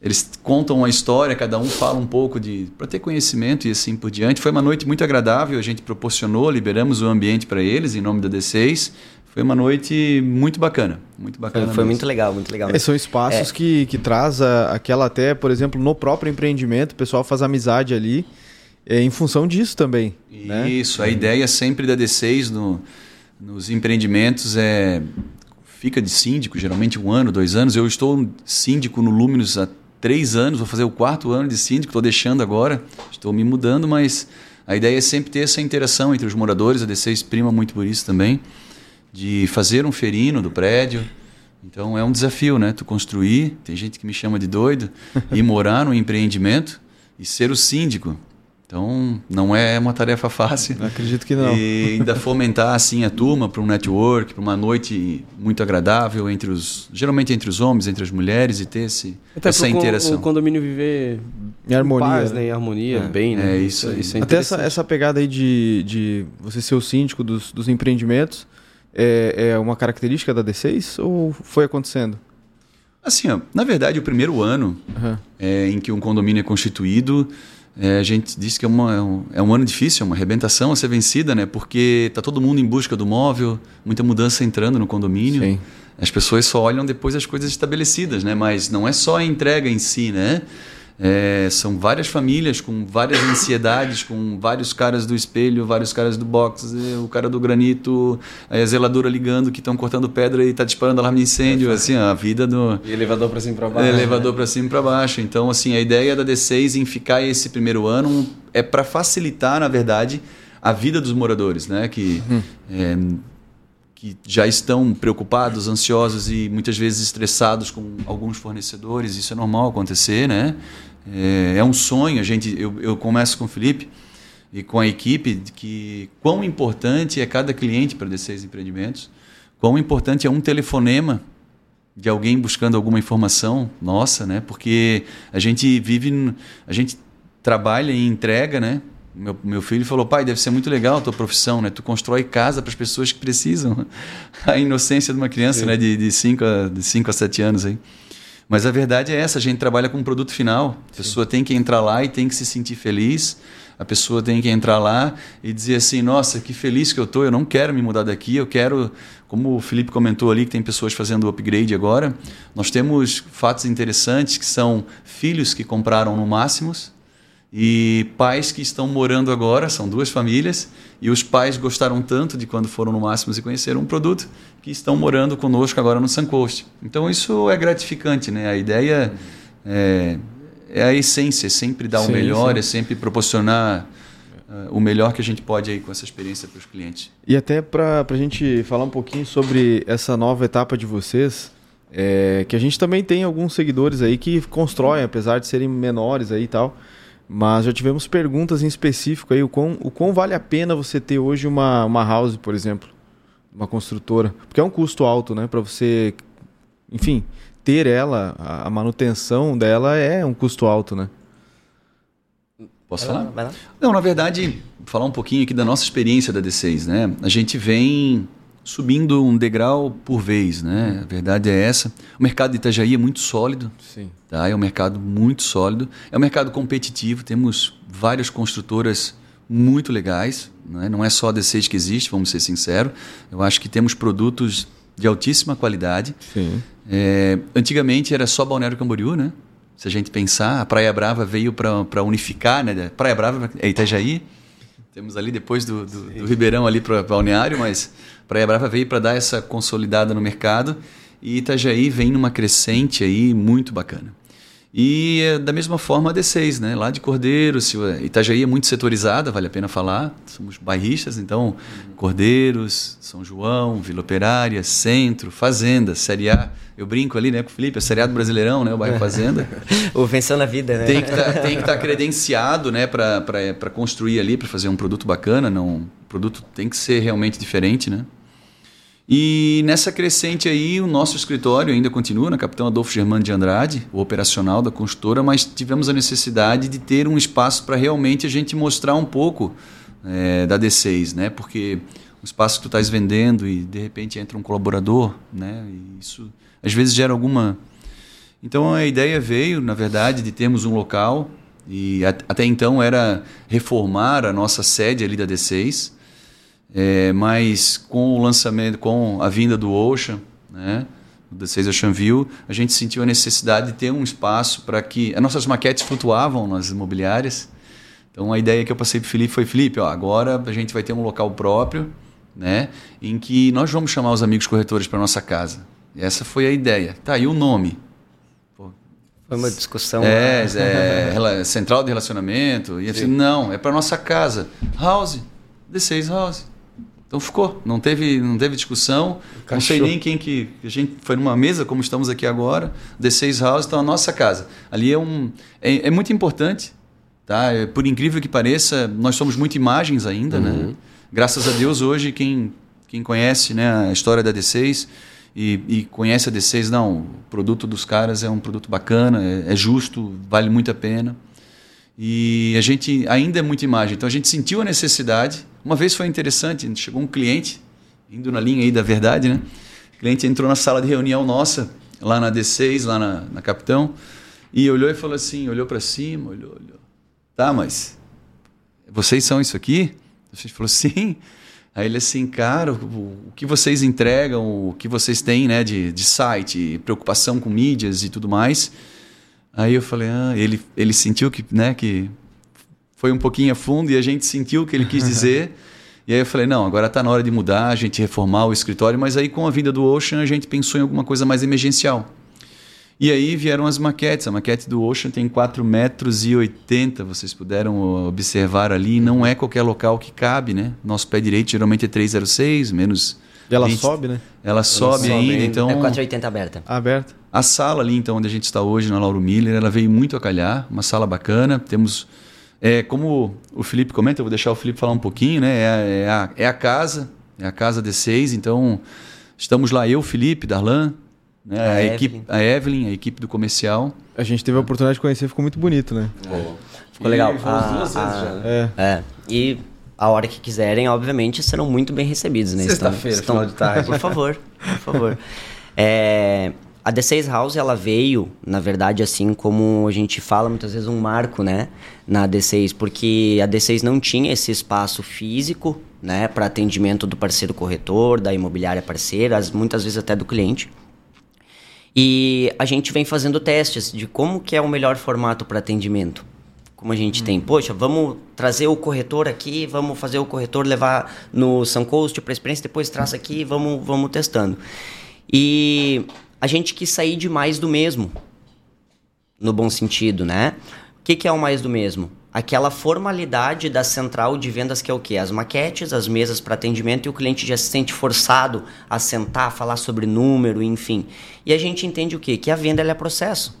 eles contam uma história, cada um fala um pouco de para ter conhecimento e assim por diante. Foi uma noite muito agradável, a gente proporcionou, liberamos o ambiente para eles em nome da D6. Foi uma noite muito bacana, muito bacana. Foi, foi muito legal, muito legal. É, são espaços é. que, que traz a, aquela até, por exemplo, no próprio empreendimento, o pessoal faz amizade ali é, em função disso também. Né? Isso, né? a ideia sempre da D6 no, nos empreendimentos é fica de síndico, geralmente um ano, dois anos. Eu estou síndico no Luminous há três anos, vou fazer o quarto ano de síndico, estou deixando agora, estou me mudando, mas A ideia é sempre ter essa interação entre os moradores, a D6 prima muito por isso também, de fazer um ferino do prédio. Então é um desafio, né? Tu construir, tem gente que me chama de doido, e morar no empreendimento e ser o síndico. Então, não é uma tarefa fácil. Eu acredito que não. E ainda fomentar assim a turma para um network, para uma noite muito agradável entre os, geralmente entre os homens, entre as mulheres e ter esse, Até essa interação. O condomínio viver Em harmonia, paz, né? Em harmonia, É. bem, né? É, isso aí. é Até essa, essa pegada aí de, de você ser o síndico dos, dos empreendimentos é, é uma característica da D6 ou foi acontecendo? Assim, ó, na verdade, o primeiro ano Aham. é, em que um condomínio é constituído, é, a gente diz que é, uma- é um, é um ano difícil, é uma arrebentação a ser vencida, né? Porque tá todo mundo em busca do móvel, muita mudança entrando no condomínio. Sim. As pessoas só olham depois as coisas estabelecidas, né? Mas não é só a entrega em si, né? É, são várias famílias com várias ansiedades, com vários caras do espelho, vários caras do box, e o cara do granito, a zeladora ligando que estão cortando pedra e está disparando alarme de incêndio, assim, a vida do, E elevador pra cima pra baixo. é, elevador para cima e para baixo. Então, assim, a ideia da D6 em ficar esse primeiro ano é para facilitar, na verdade, a vida dos moradores, né? Que, é, que já estão preocupados, ansiosos e muitas vezes estressados com alguns fornecedores. Isso é normal acontecer, né? É, é um sonho. A gente, eu, eu começo com o Felipe e com a equipe que quão importante é cada cliente para D6 Empreendimentos, quão importante é um telefonema de alguém buscando alguma informação nossa, né? Porque a gente vive, a gente trabalha e entrega, né? Meu, meu filho falou, pai, deve ser muito legal a tua profissão, né? Tu constrói casa para as pessoas que precisam. A inocência de uma criança, né? De 5 de cinco a, de cinco a 7 anos aí. Mas a verdade é essa, a gente trabalha com um produto final. A pessoa tem que entrar lá e tem que se sentir feliz. A pessoa tem que entrar lá e dizer assim, nossa, que feliz que eu tô, eu não quero me mudar daqui, eu quero, como o Felipe comentou ali, que tem pessoas fazendo upgrade agora, nós temos fatos interessantes que são filhos que compraram no Máximos e pais que estão morando agora, são duas famílias, e os pais gostaram tanto de quando foram no Máximos e conheceram um produto, que estão morando conosco agora no Suncoast. Então isso é gratificante, né? A ideia é, é a essência, é sempre dar Sim, o melhor, sim. é sempre proporcionar eh, o melhor que a gente pode aí com essa experiência para os clientes. E até para a gente falar um pouquinho sobre essa nova etapa de vocês, é, que a gente também tem alguns seguidores aí que constroem, apesar de serem menores aí e tal. Mas já tivemos perguntas em específico aí, o quão, o quão vale a pena você ter hoje uma, uma house, por exemplo, uma construtora. Porque é um custo alto, né? Para você, enfim, ter ela, a manutenção dela é um custo alto, né? Posso Vai lá, falar? vai lá. Não, na verdade, falar um pouquinho aqui da nossa experiência da D6, né? A gente vem subindo um degrau por vez, né? A verdade é essa. O mercado de Itajaí é muito sólido, Sim. tá? É um mercado muito sólido. É um mercado competitivo, temos várias construtoras muito legais, né? não é só a D6 que existe, vamos ser sinceros. Eu acho que temos produtos de altíssima qualidade. Sim. É, antigamente era só Balneário Camboriú, né? Se a gente pensar, a Praia Brava veio para unificar, né? Praia Brava é Itajaí. Temos ali depois do, do, do Ribeirão ali para Balneário, mas Praia Brava veio para dar essa consolidada no mercado e Itajaí vem numa crescente aí muito bacana. E é, da mesma forma a D6, né? Lá de Cordeiro, se, Itajaí é muito setorizada, vale a pena falar. Somos bairristas, então Cordeiros, São João, Vila Operária, Centro, Fazenda, Série A. Eu brinco ali, né, com o Felipe, a Série A do Brasileirão, né, o bairro Fazenda. O venceu na vida, né? Tem que tá, estar credenciado, né, para construir ali, para fazer um produto bacana. Não, o produto tem que ser realmente diferente, né? E nessa crescente aí, o nosso escritório ainda continua na Capitão Adolfo Germano de Andrade, o operacional da construtora, mas tivemos a necessidade de ter um espaço para realmente a gente mostrar um pouco é, da D6, né? Porque um espaço que tu estás vendendo e de repente entra um colaborador, né? E isso às vezes gera alguma. Então a ideia veio, na verdade, de termos um local e at até então era reformar a nossa sede ali da D6. É, mas com o lançamento, com a vinda do Ocean, né, do D6 Ocean View, a gente sentiu a necessidade de ter um espaço para que as nossas maquetes flutuavam nas imobiliárias. Então a ideia que eu passei para o Felipe foi, Felipe, ó, agora a gente vai ter um local próprio, né, em que nós vamos chamar os amigos corretores para nossa casa. E essa foi a ideia. Tá, e o nome? Foi uma discussão. É, é, central de relacionamento. E assim, não, é para nossa casa. House, D6 House. Então ficou, não teve, não teve discussão. Não sei nem quem que. A gente foi numa mesa, como estamos aqui agora, D6 House, então a nossa casa. Ali é um. É, é muito importante, tá? É, por incrível que pareça, nós somos muito imagens ainda, né? uhum. né? Graças a Deus, hoje, quem, quem conhece né, a história da D6 e, e, conhece a D6, não, o produto dos caras é um produto bacana, é, é, justo, vale muito a pena. E a gente ainda é muita imagem, então a gente sentiu a necessidade. Uma vez foi interessante, chegou um cliente, indo na linha aí da verdade, né? O cliente entrou na sala de reunião nossa, lá na D6, lá na, na Capitão, e olhou e falou assim, olhou para cima, olhou, olhou. Tá, mas vocês são isso aqui? A gente falou, sim. Aí ele assim, cara, o, que vocês entregam, o que vocês têm né, de, de site, preocupação com mídias e tudo mais. Aí eu falei, ah, ele, ele sentiu que, né, que foi um pouquinho a fundo e a gente sentiu o que ele quis dizer. e aí eu falei, não, agora está na hora de mudar, a gente reformar o escritório. Mas aí com a vinda do Ocean a gente pensou em alguma coisa mais emergencial. E aí vieram as maquetes. A maquete do Ocean tem 4 metros e 80, vocês puderam observar ali. Não é qualquer local que cabe, né? Nosso pé direito geralmente é 306, menos... E ela 20. sobe, né? Ela, ela sobe, sobe ainda, então... É 480 aberta. Aberta. A sala ali, então, onde a gente está hoje, na Lauro Miller, ela veio muito a calhar. Uma sala bacana. Temos... É, como o Felipe comenta, eu vou deixar o Felipe falar um pouquinho, né? É, é, a, é a casa, é a casa D6, então... Estamos lá, eu, Felipe, Darlan, né? A, a, equipe, a Evelyn, a equipe do comercial. A gente teve a oportunidade de conhecer, ficou muito bonito, né? Ficou legal. A, duas a, vezes já, né? é. é. E a hora que quiserem, obviamente, serão muito bem recebidos, né? Sexta-feira, estão... final de tarde. Por favor, por favor. É, a D6 House, ela veio, na verdade, assim como a gente fala muitas vezes, um marco, né? Na D6, porque a D6 não tinha esse espaço físico, né? Para atendimento do parceiro corretor, da imobiliária parceira, muitas vezes até do cliente. E a gente vem fazendo testes de como que é o melhor formato para atendimento. Como a gente hum. tem, poxa, vamos trazer o corretor aqui, vamos fazer o corretor levar no Suncoast para experiência, depois traz aqui, vamos, vamos testando. E a gente quis sair de mais do mesmo, no bom sentido, né? O que, que é o mais do mesmo? aquela formalidade da central de vendas que é o que? As maquetes, as mesas para atendimento e o cliente já se sente forçado a sentar, falar sobre número, enfim. E a gente entende o quê? Que a venda é processo.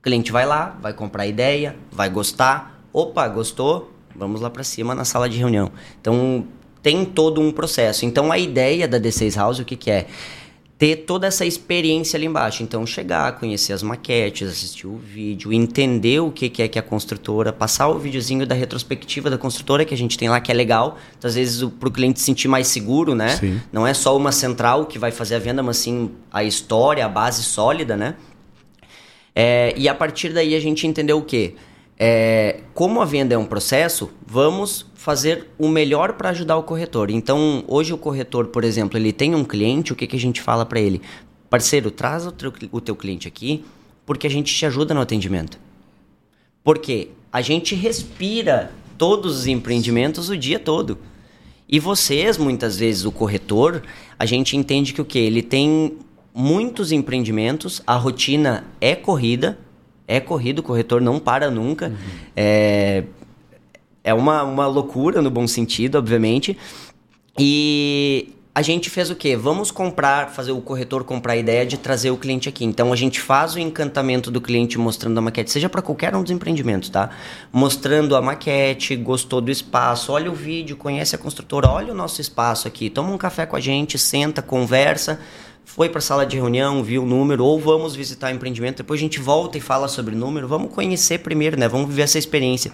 O cliente vai lá, vai comprar ideia, vai gostar. Opa, gostou? Vamos lá para cima na sala de reunião. Então tem todo um processo. Então a ideia da D6 House o que, que é? ter toda essa experiência ali embaixo. Então, chegar, conhecer as maquetes, assistir o vídeo, entender o que, que é que a construtora, passar o videozinho da retrospectiva da construtora que a gente tem lá, que é legal. Então, às vezes, para o cliente se sentir mais seguro, né? Sim. Não é só uma central que vai fazer a venda, mas sim a história, a base sólida, né? É, e a partir daí a gente entendeu o quê? É, como a venda é um processo, vamos fazer o melhor para ajudar o corretor. Então, hoje o corretor, por exemplo, ele tem um cliente, o que, que a gente fala para ele? Parceiro, traz o teu, o teu cliente aqui, porque a gente te ajuda no atendimento. Porque a gente respira todos os empreendimentos o dia todo. E vocês, muitas vezes, o corretor, a gente entende que o que? Ele tem muitos empreendimentos, a rotina é corrida, é corrido, o corretor não para nunca. Uhum. É, é uma, uma loucura no bom sentido, obviamente. E a gente fez o quê? Vamos comprar, fazer o corretor comprar a ideia de trazer o cliente aqui. Então a gente faz o encantamento do cliente mostrando a maquete, seja para qualquer um dos empreendimentos, tá? Mostrando a maquete, gostou do espaço, olha o vídeo, conhece a construtora, olha o nosso espaço aqui, toma um café com a gente, senta, conversa foi para a sala de reunião, viu o número, ou vamos visitar o empreendimento, depois a gente volta e fala sobre o número, vamos conhecer primeiro, né? Vamos viver essa experiência.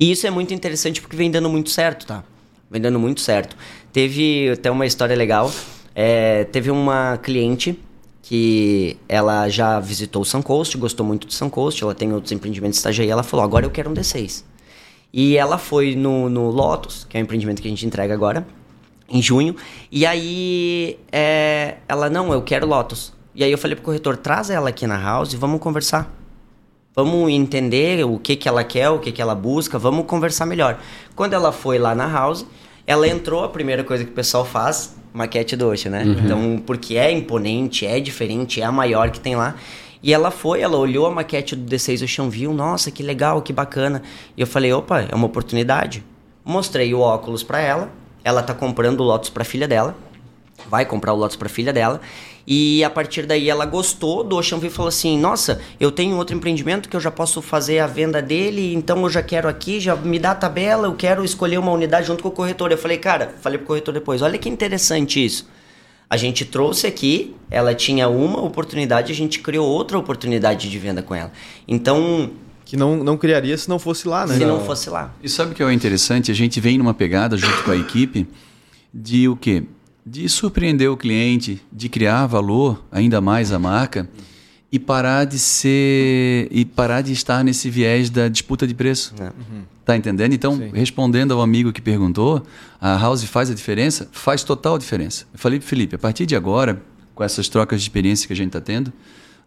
E isso é muito interessante porque vem dando muito certo, tá? Vem dando muito certo. Teve até uma história legal. É, teve uma cliente que ela já visitou o Suncoast, gostou muito do Suncoast, ela tem outros empreendimentos de estagiária, e ela falou, agora eu quero um D6. E ela foi no, no Lotus, que é o empreendimento que a gente entrega agora, em junho. E aí é, ela, não, eu quero Lotus. E aí eu falei pro corretor, traz ela aqui na house e vamos conversar. Vamos entender o que, que ela quer, o que, que ela busca, vamos conversar melhor. Quando ela foi lá na house, ela entrou, a primeira coisa que o pessoal faz, maquete do Ocean, né? Uhum. Então, porque é imponente, é diferente, é a maior que tem lá. E ela foi, ela olhou a maquete do D6 Ocean View, nossa, que legal, que bacana. E eu falei, opa, é uma oportunidade. Mostrei o óculos para ela, ela tá comprando o Lotus para filha dela, vai comprar o Lotus para filha dela. E a partir daí ela gostou do Ocean View e falou assim: Nossa, eu tenho outro empreendimento que eu já posso fazer a venda dele, então eu já quero aqui, já me dá a tabela, eu quero escolher uma unidade junto com o corretor. Eu falei, cara, falei pro corretor depois: Olha que interessante isso. A gente trouxe aqui, ela tinha uma oportunidade, a gente criou outra oportunidade de venda com ela. Então. Que não, não criaria se não fosse lá, né? Se não fosse lá. E sabe o que é interessante? A gente vem numa pegada junto com a equipe de o quê? de surpreender o cliente, de criar valor ainda mais à marca e parar de ser e parar de estar nesse viés da disputa de preço. É. Uhum. Tá entendendo? Então, Sim. respondendo ao amigo que perguntou, a House faz a diferença? Faz total diferença. Eu falei para Felipe, a partir de agora, com essas trocas de experiência que a gente está tendo,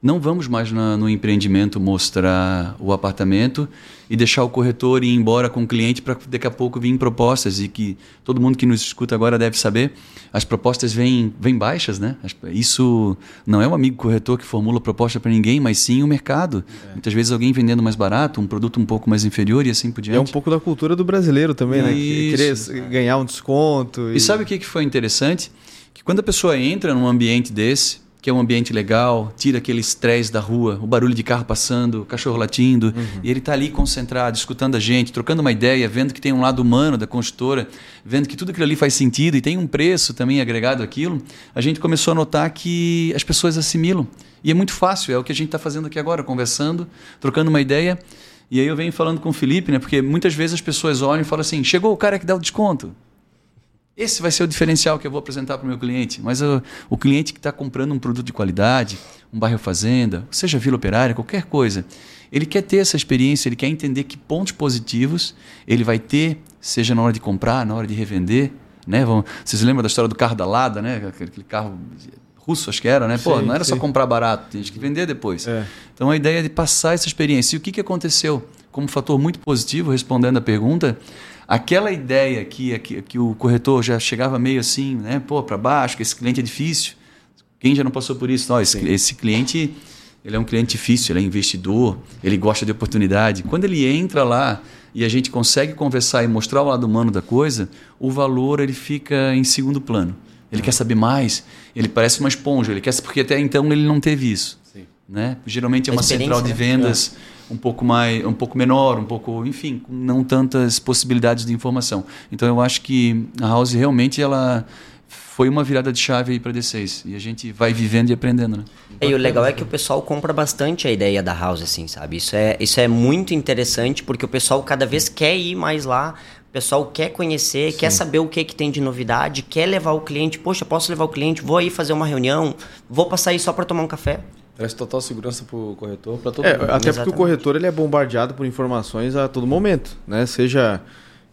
não vamos mais na, no empreendimento mostrar o apartamento e deixar o corretor ir embora com o cliente para daqui a pouco vir propostas e que todo mundo que nos escuta agora deve saber, as propostas vêm, vêm baixas, né? Isso não é um amigo corretor que formula proposta para ninguém, mas sim o mercado. É. Muitas vezes alguém vendendo mais barato, um produto um pouco mais inferior e assim por diante. É um pouco da cultura do brasileiro também, né? Querer ganhar um desconto. E, e sabe o que foi interessante? Que quando a pessoa entra num ambiente desse, que é um ambiente legal, tira aquele estresse da rua, o barulho de carro passando, o cachorro latindo, uhum. e ele está ali concentrado, escutando a gente, trocando uma ideia, vendo que tem um lado humano da construtora, vendo que tudo aquilo ali faz sentido e tem um preço também agregado àquilo, a gente começou a notar que as pessoas assimilam. E é muito fácil, é o que a gente está fazendo aqui agora, conversando, trocando uma ideia. E aí eu venho falando com o Felipe, né? Porque muitas vezes as pessoas olham e falam assim: chegou o cara que dá o desconto. Esse vai ser o diferencial que eu vou apresentar para o meu cliente. Mas o, o cliente que está comprando um produto de qualidade, um bairro fazenda, seja vila operária, qualquer coisa, ele quer ter essa experiência, ele quer entender que pontos positivos ele vai ter, seja na hora de comprar, na hora de revender. Né? Vocês lembram da história do carro da Lada, né? aquele carro russo, acho que era, né? Pô, sim, não era sim. só comprar barato, tinha que vender depois. É. Então a ideia é de passar essa experiência. E o que, que aconteceu? Como fator muito positivo, respondendo a pergunta, aquela ideia que, que, que o corretor já chegava meio assim, né? Pô, para baixo, que esse cliente é difícil. Quem já não passou por isso? Não, esse, esse cliente ele é um cliente difícil, ele é investidor, ele gosta de oportunidade. Quando ele entra lá e a gente consegue conversar e mostrar o lado humano da coisa, o valor ele fica em segundo plano. Ele quer saber mais, ele parece uma esponja, ele quer porque até então ele não teve isso. Sim. Né? Geralmente é uma central de né? vendas. É um pouco mais, um pouco menor, um pouco, enfim, com não tantas possibilidades de informação. Então eu acho que a House realmente ela foi uma virada de chave aí para D6 e a gente vai vivendo e aprendendo, né? E o legal é que o pessoal compra bastante a ideia da House, assim, sabe? Isso é, isso é muito interessante porque o pessoal cada vez quer ir mais lá, o pessoal quer conhecer, Sim. quer saber o que, que tem de novidade, quer levar o cliente. Poxa, posso levar o cliente? Vou aí fazer uma reunião, vou passar aí só para tomar um café. Traz total segurança para o corretor, para todo é, mundo. Até Exatamente. porque o corretor ele é bombardeado por informações a todo momento, né? Seja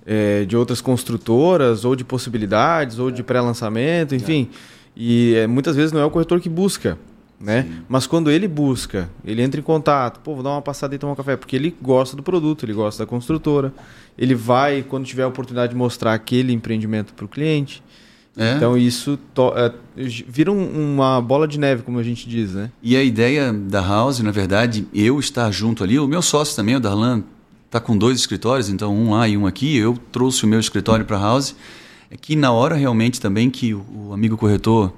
é, de outras construtoras, ou de possibilidades, ou de pré-lançamento, enfim. É. E é, muitas vezes não é o corretor que busca, né? Sim. Mas quando ele busca, ele entra em contato, pô, vou dar uma passada e tomar um café, porque ele gosta do produto, ele gosta da construtora, ele vai, quando tiver a oportunidade de mostrar aquele empreendimento para o cliente. É. Então isso é, vira um, uma bola de neve, como a gente diz, né? E a ideia da House, na verdade, eu estar junto ali, o meu sócio também, o Darlan, está com dois escritórios, então um lá e um aqui. Eu trouxe o meu escritório para a House. É que na hora realmente também que o, o amigo corretor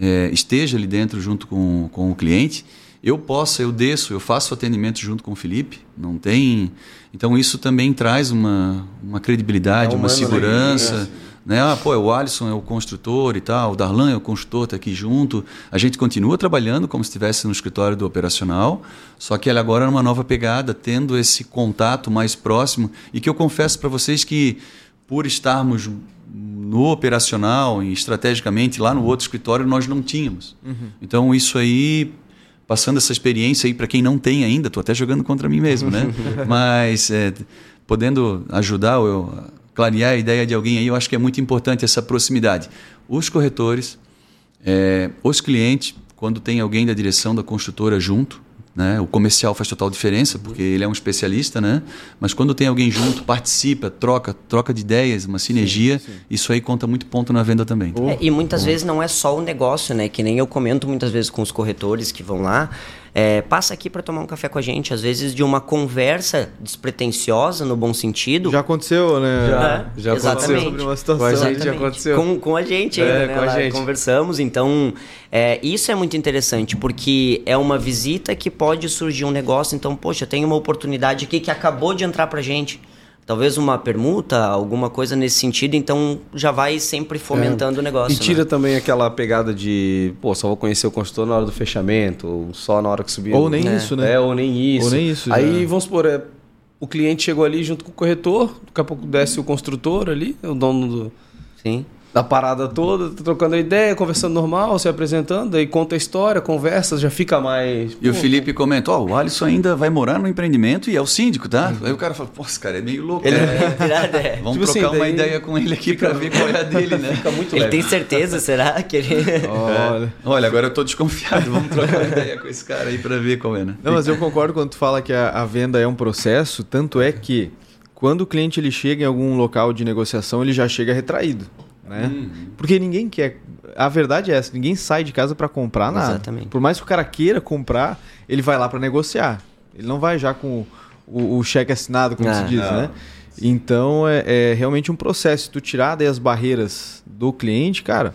é, esteja ali dentro junto com, com o cliente, eu possa, eu desço, eu faço atendimento junto com o Felipe. Não tem. Então isso também traz uma, uma credibilidade, é uma segurança. Né? Né? Ah, pô, o Alisson é o construtor e tal, o Darlan é o construtor, está aqui junto. A gente continua trabalhando como se estivesse no escritório do operacional, só que ele agora é uma nova pegada, tendo esse contato mais próximo e que eu confesso para vocês que por estarmos no operacional e estrategicamente lá no outro escritório nós não tínhamos. Uhum. Então isso aí passando essa experiência aí para quem não tem ainda, estou até jogando contra mim mesmo, né? Mas é, podendo ajudar eu, clarear a ideia de alguém aí, eu acho que é muito importante essa proximidade. Os corretores, é, os clientes, quando tem alguém da direção da construtora junto, né? O comercial faz total diferença, porque ele é um especialista, né? mas quando tem alguém junto, participa, troca, troca de ideias, uma sinergia, sim, sim. isso aí conta muito ponto na venda também. É, e muitas vezes não é só o negócio, né? que nem eu comento muitas vezes com os corretores que vão lá, é, passa aqui para tomar um café com a gente. Às vezes de uma conversa despretensiosa, no bom sentido. Já aconteceu, né? Já, já Exatamente. Sobre uma situação. Com a gente já aconteceu. Com, com a gente, É, ainda, né? com a Lá gente. Conversamos, então é, isso é muito interessante, porque é uma visita que pode surgir um negócio, então, poxa, tem uma oportunidade aqui que acabou de entrar pra gente. Talvez uma permuta, alguma coisa nesse sentido, então já vai sempre fomentando o negócio. E tira né? também aquela pegada de, pô, só vou conhecer o consultor na hora do fechamento, ou só na hora que subir. Ou nem É. isso, né? É, ou nem isso. Ou nem isso, Aí já. vamos supor, é, o cliente chegou ali junto com o corretor, daqui a pouco desce o construtor ali, o dono do- Sim. Da parada toda, trocando ideia, conversando normal, se apresentando, aí conta a história, conversa, já fica mais. E o pô, Felipe comenta, ó, o Alisson ainda vai morar no empreendimento e é o síndico, tá? Aí o cara fala, pô, esse cara é meio louco. Ele né? é virado, é. Vamos Tipo assim, trocar uma daí ideia com ele aqui pra ver qual é a dele, né? Fica muito Ele leve. tem certeza, será que ele. Olha. Olha, agora eu tô desconfiado, vamos trocar uma ideia com esse cara aí pra ver qual é, né? Não, mas eu concordo quando tu fala que a, a venda é um processo, tanto é que quando o cliente ele chega em algum local de negociação, ele já chega retraído, né? Porque ninguém quer, a verdade é essa, ninguém sai de casa para comprar nada. Exatamente. Por mais que o cara queira comprar, ele vai lá para negociar. Ele não vai já com o, o cheque assinado, como Ah, se diz, não. né? Então é, é realmente um processo. Se tu tirar daí as barreiras do cliente, cara,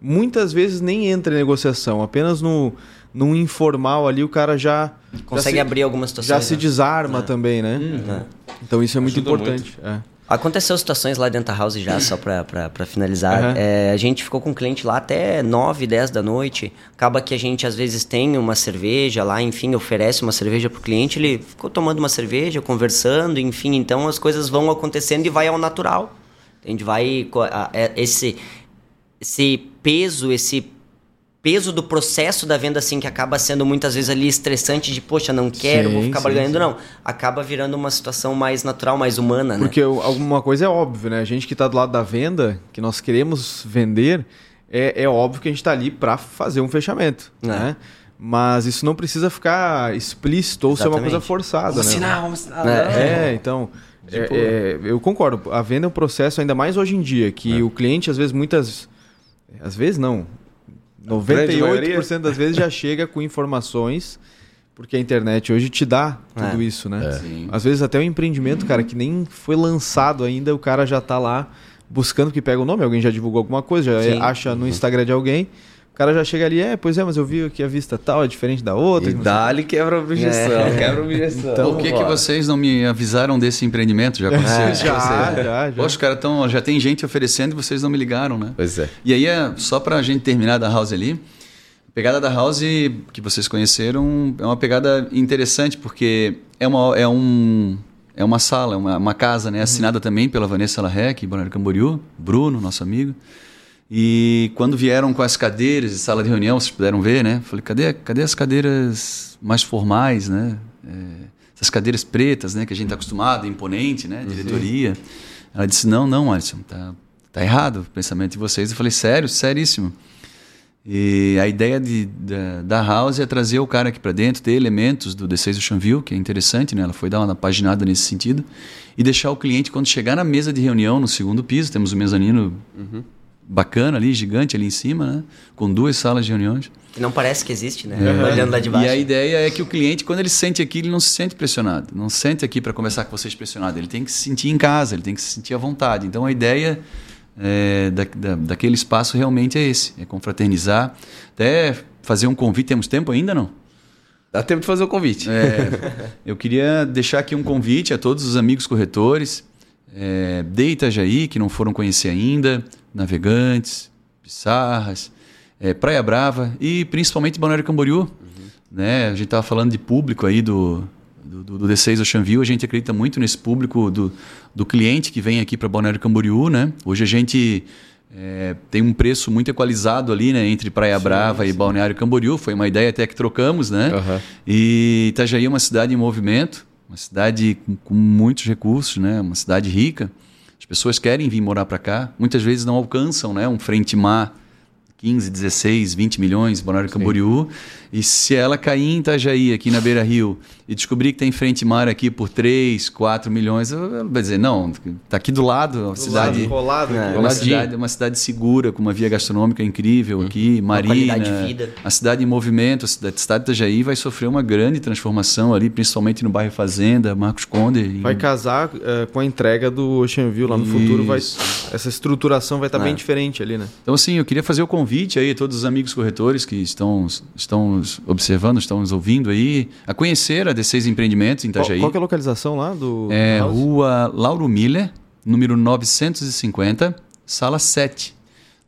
muitas vezes nem entra em negociação, apenas no, num informal ali o cara já Consegue já se, abrir algumas situações. já se né? desarma É. também, né? É. Então isso é muito Ajuda importante. É. Aconteceu situações lá dentro da house já, só pra, pra, pra finalizar. Aham. É, a gente ficou com o cliente lá até 9, 10 da noite. Acaba que a gente às vezes tem uma cerveja lá, enfim, oferece uma cerveja pro cliente. Ele ficou tomando uma cerveja, conversando, enfim. Então as coisas vão acontecendo e vai ao natural. A gente vai. co- a- é- Esse, esse peso, esse peso do processo da venda, assim, que acaba sendo muitas vezes ali estressante de, poxa, não quero, vou Sim, ficar sim, barganhando, sim. não. Acaba virando uma situação mais natural, mais humana, né? Porque alguma coisa é óbvio, né? A gente que está do lado da venda, que nós queremos vender, é, é óbvio que a gente está ali para fazer um fechamento, É. né? Mas isso não precisa ficar explícito ou ser uma coisa Exatamente. forçada, Vamos né? assinar, vamos assinar. É. não. É, então. Tipo- é- é, eu concordo. A venda é um processo, ainda mais hoje em dia, que É. o cliente, às vezes, muitas. Às vezes não. Grande 98% das vezes já chega com informações, porque a internet hoje te dá tudo É. isso, né? Sim. Às vezes até o empreendimento, cara, que nem foi lançado ainda, o cara já tá lá buscando que pega o nome, alguém já divulgou alguma coisa, já Sim. acha no Instagram de alguém. O cara já chega ali, é, pois é, mas eu vi que a vista tal é diferente da outra. E dá-lhe quebra a objeção, É. quebra a objeção. Então, Por que, que vocês não me avisaram desse empreendimento? Já aconteceu isso com já, vocês? já, já. Poxa, os caras tão, já tem gente oferecendo e vocês não me ligaram, né? Pois é. E aí, é, só pra gente terminar da House ali, a pegada da House que vocês conheceram é uma pegada interessante, porque é uma, é um, é uma sala, é uma, uma casa, né? Assinada também pela Vanessa Larrec, Balneário Camboriú, Bruno, nosso amigo. E quando vieram com as cadeiras de sala de reunião, vocês puderam ver, né? Falei, cadê, cadê as cadeiras mais formais, né? É, essas cadeiras pretas, né? Que a gente está acostumado, imponente, né? Diretoria. Ela disse, não, não, Alisson, tá, tá errado o pensamento de vocês. Eu falei, sério, seríssimo. E a ideia de, da, da House é trazer o cara aqui para dentro, ter elementos do D6 Chanville, que é interessante, né? Ela foi dar uma paginada nesse sentido. E deixar o cliente, quando chegar na mesa de reunião, no segundo piso, temos um mezanino bacana ali, gigante ali em cima, né? Com duas salas de reuniões. Que não parece que existe, né? É. Olhando lá de baixo. E a ideia é que o cliente, quando ele sente aqui, ele não se sente pressionado. Não se sente aqui para conversar com vocês pressionado. Ele tem que se sentir em casa, ele tem que se sentir à vontade. Então a ideia é, da, da, daquele espaço realmente é esse: é confraternizar. Até fazer um convite. Temos tempo ainda não? Dá tempo de fazer o convite. É, eu queria deixar aqui um convite a todos os amigos corretores é, de Itajaí, que não foram conhecer ainda, Navegantes, Pissarras, é, Praia Brava e principalmente Balneário Camboriú. Né? A gente estava falando de público aí do, do, do D6 Oceanville, a gente acredita muito nesse público do, do cliente que vem aqui para Balneário Camboriú. Né? Hoje a gente é, tem um preço muito equalizado ali né, entre Praia Brava e Balneário Camboriú, foi uma ideia até que trocamos, né? Aham. E Itajaí é uma cidade em movimento, uma cidade com, com muitos recursos, né? Uma cidade rica. As pessoas querem vir morar para cá, muitas vezes não alcançam, né? Um frente mar 15, 16, 20 milhões, Balneário Camboriú. E se ela cair em Itajaí, aqui na Beira Rio, e descobrir que tem frente mar aqui por 3, 4 milhões, eu vou dizer, não, tá aqui do lado, uma Do cidade. lado, colado É, aqui. É uma cidade, uma cidade segura, com uma via gastronômica incrível aqui, marina. qualidade de vida. A cidade em movimento, a cidade, a cidade de Itajaí vai sofrer uma grande transformação ali, principalmente no bairro Fazenda, Marcos Conde. Vai casar eh, com a entrega do Ocean View lá no futuro. Vai, Isso. essa estruturação vai estar É. bem diferente ali, né? Então, assim, eu queria fazer o convite aí a todos os amigos corretores que estão, estão observando, estão nos ouvindo aí, a conhecer a D6 Empreendimentos em Qual, Itajaí. qual que é a localização lá do É house? Rua Lauro Miller, número 950, sala 7.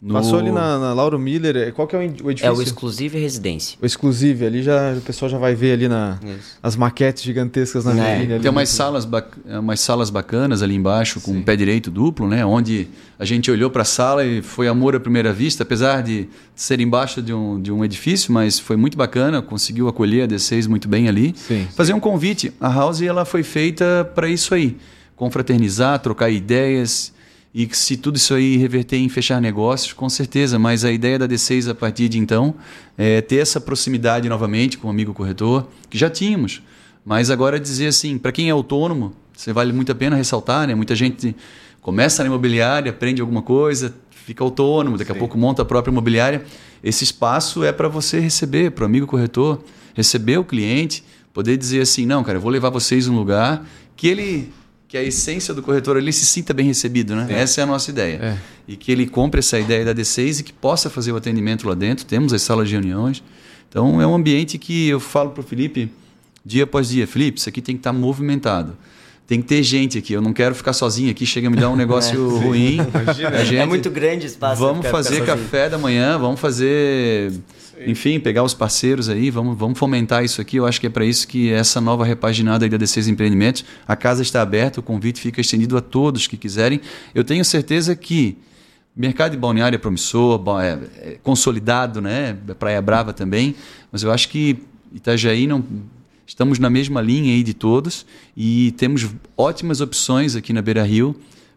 No- Passou ali na, na Lauro Miller. eh, Qual que é o ed- o edifício? É o Exclusive Residência. O exclusive. Ali já o pessoal já vai ver ali na, Isso. as maquetes gigantescas na É. vitrine ali. Tem umas salas, bac- umas salas bacanas ali embaixo, com um pé direito duplo, né? Onde a gente olhou para a sala e foi amor à primeira vista, apesar de ser embaixo de um, de um edifício, mas foi muito bacana, conseguiu acolher a D6 muito bem ali. Sim. Fazer um convite. A House ela foi feita para isso aí, confraternizar, trocar ideias e que se tudo isso aí reverter em fechar negócios, com certeza. Mas a ideia da D6 a partir de então é ter essa proximidade novamente com o amigo corretor, que já tínhamos. Mas agora dizer assim, para quem é autônomo, você vale muito a pena ressaltar, né? Muita gente começa na imobiliária, aprende alguma coisa, fica autônomo, daqui a pouco monta a própria imobiliária. Esse espaço é para você receber, para o amigo corretor, receber o cliente, poder dizer assim, não, cara, eu vou levar vocês num lugar que ele que a essência do corretor ali se sinta bem recebido, né? Essa é a nossa ideia. É. E que ele compre essa ideia da D6 e que possa fazer o atendimento lá dentro. Temos as salas de reuniões. Então é um ambiente que eu falo para o Felipe dia após dia, Felipe, isso aqui tem que estar movimentado. Tem que ter gente aqui. Eu não quero ficar sozinho aqui, chega a me dar um negócio ruim. A gente- É muito grande o espaço. Vamos fazer ficar sozinho. café da manhã, vamos fazer. Enfim, pegar os parceiros aí, vamos, vamos fomentar isso aqui. Eu acho que é para isso que essa nova repaginada aí da D6 Empreendimentos, a casa está aberta, o convite fica estendido a todos que quiserem. Eu tenho certeza que mercado de balneário é promissor, é, é consolidado, né? Praia Brava também, mas eu acho que Itajaí não. Estamos na mesma linha aí de todos e temos ótimas opções aqui na Beira Rio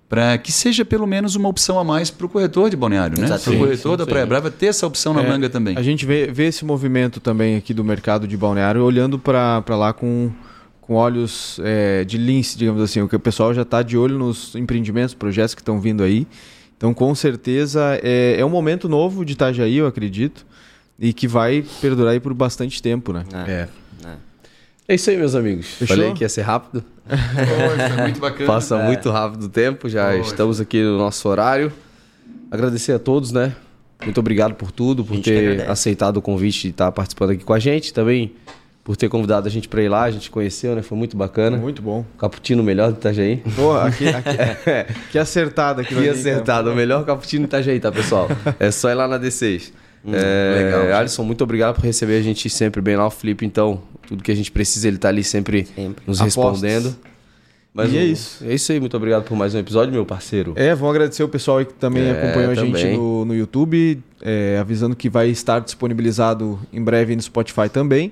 para que seja pelo menos uma opção a mais para o corretor de balneário, né? Para o corretor da Praia Brava ter essa opção na É, manga também. A gente vê, vê esse movimento também aqui do mercado de balneário, olhando para lá com, com olhos é, de lince, digamos assim. O que o pessoal já está de olho nos empreendimentos, projetos que estão vindo aí. Então, com certeza, é, é um momento novo de Itajaí, eu acredito, e que vai perdurar aí por bastante tempo, né? É. É. É. É isso aí, meus amigos. Fechou? Falei que ia ser rápido. Foi muito bacana. Passa muito rápido o tempo, já Poxa. estamos aqui no nosso horário. Agradecer a todos, né? Muito obrigado por tudo, por ter aceitado o convite de estar participando aqui com a gente. Também por ter convidado a gente para ir lá, a gente conheceu, né? Foi muito bacana. Muito bom. Caputino melhor do Itajaí. Pô, aqui, aqui, que acertado aqui. Que acertado, o melhor cappuccino do Itajaí, tá, pessoal? É só ir lá na D6. É, legal. Alisson, muito obrigado por receber a gente sempre bem lá. O Felipe, então, tudo que a gente precisa, ele tá ali sempre, Sempre. nos Apostas. respondendo. Mas E é isso. É isso aí, muito obrigado por mais um episódio, meu parceiro. É, vamos agradecer o pessoal aí que também É, acompanhou a gente também. no, no YouTube, é, avisando que vai estar disponibilizado em breve no Spotify também.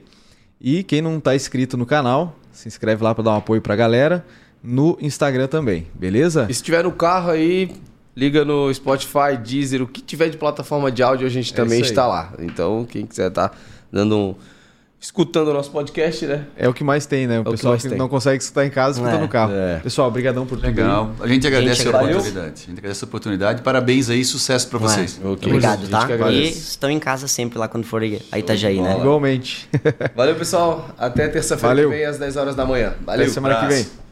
E quem não está inscrito no canal, se inscreve lá para dar um apoio para a galera. No Instagram também, beleza? E se tiver no carro aí, liga no Spotify, Deezer, o que tiver de plataforma de áudio, a gente também É aí. está lá. Então, quem quiser tá dando um... escutando o nosso podcast, né? É o que mais tem, né? O que pessoal mais que, tem. não consegue escutar em casa, escuta É, no carro. é. Pessoal, obrigadão por tudo. Legal. A gente agradece Gente, a valeu. oportunidade. A gente agradece a oportunidade. Parabéns aí, sucesso para vocês. Ok. Obrigado, tá? que E estão em casa sempre lá quando for a Itajaí, né? Igualmente. Valeu, pessoal. Até terça-feira Valeu. que vem, às 10 horas da manhã. Valeu. Até semana que vem.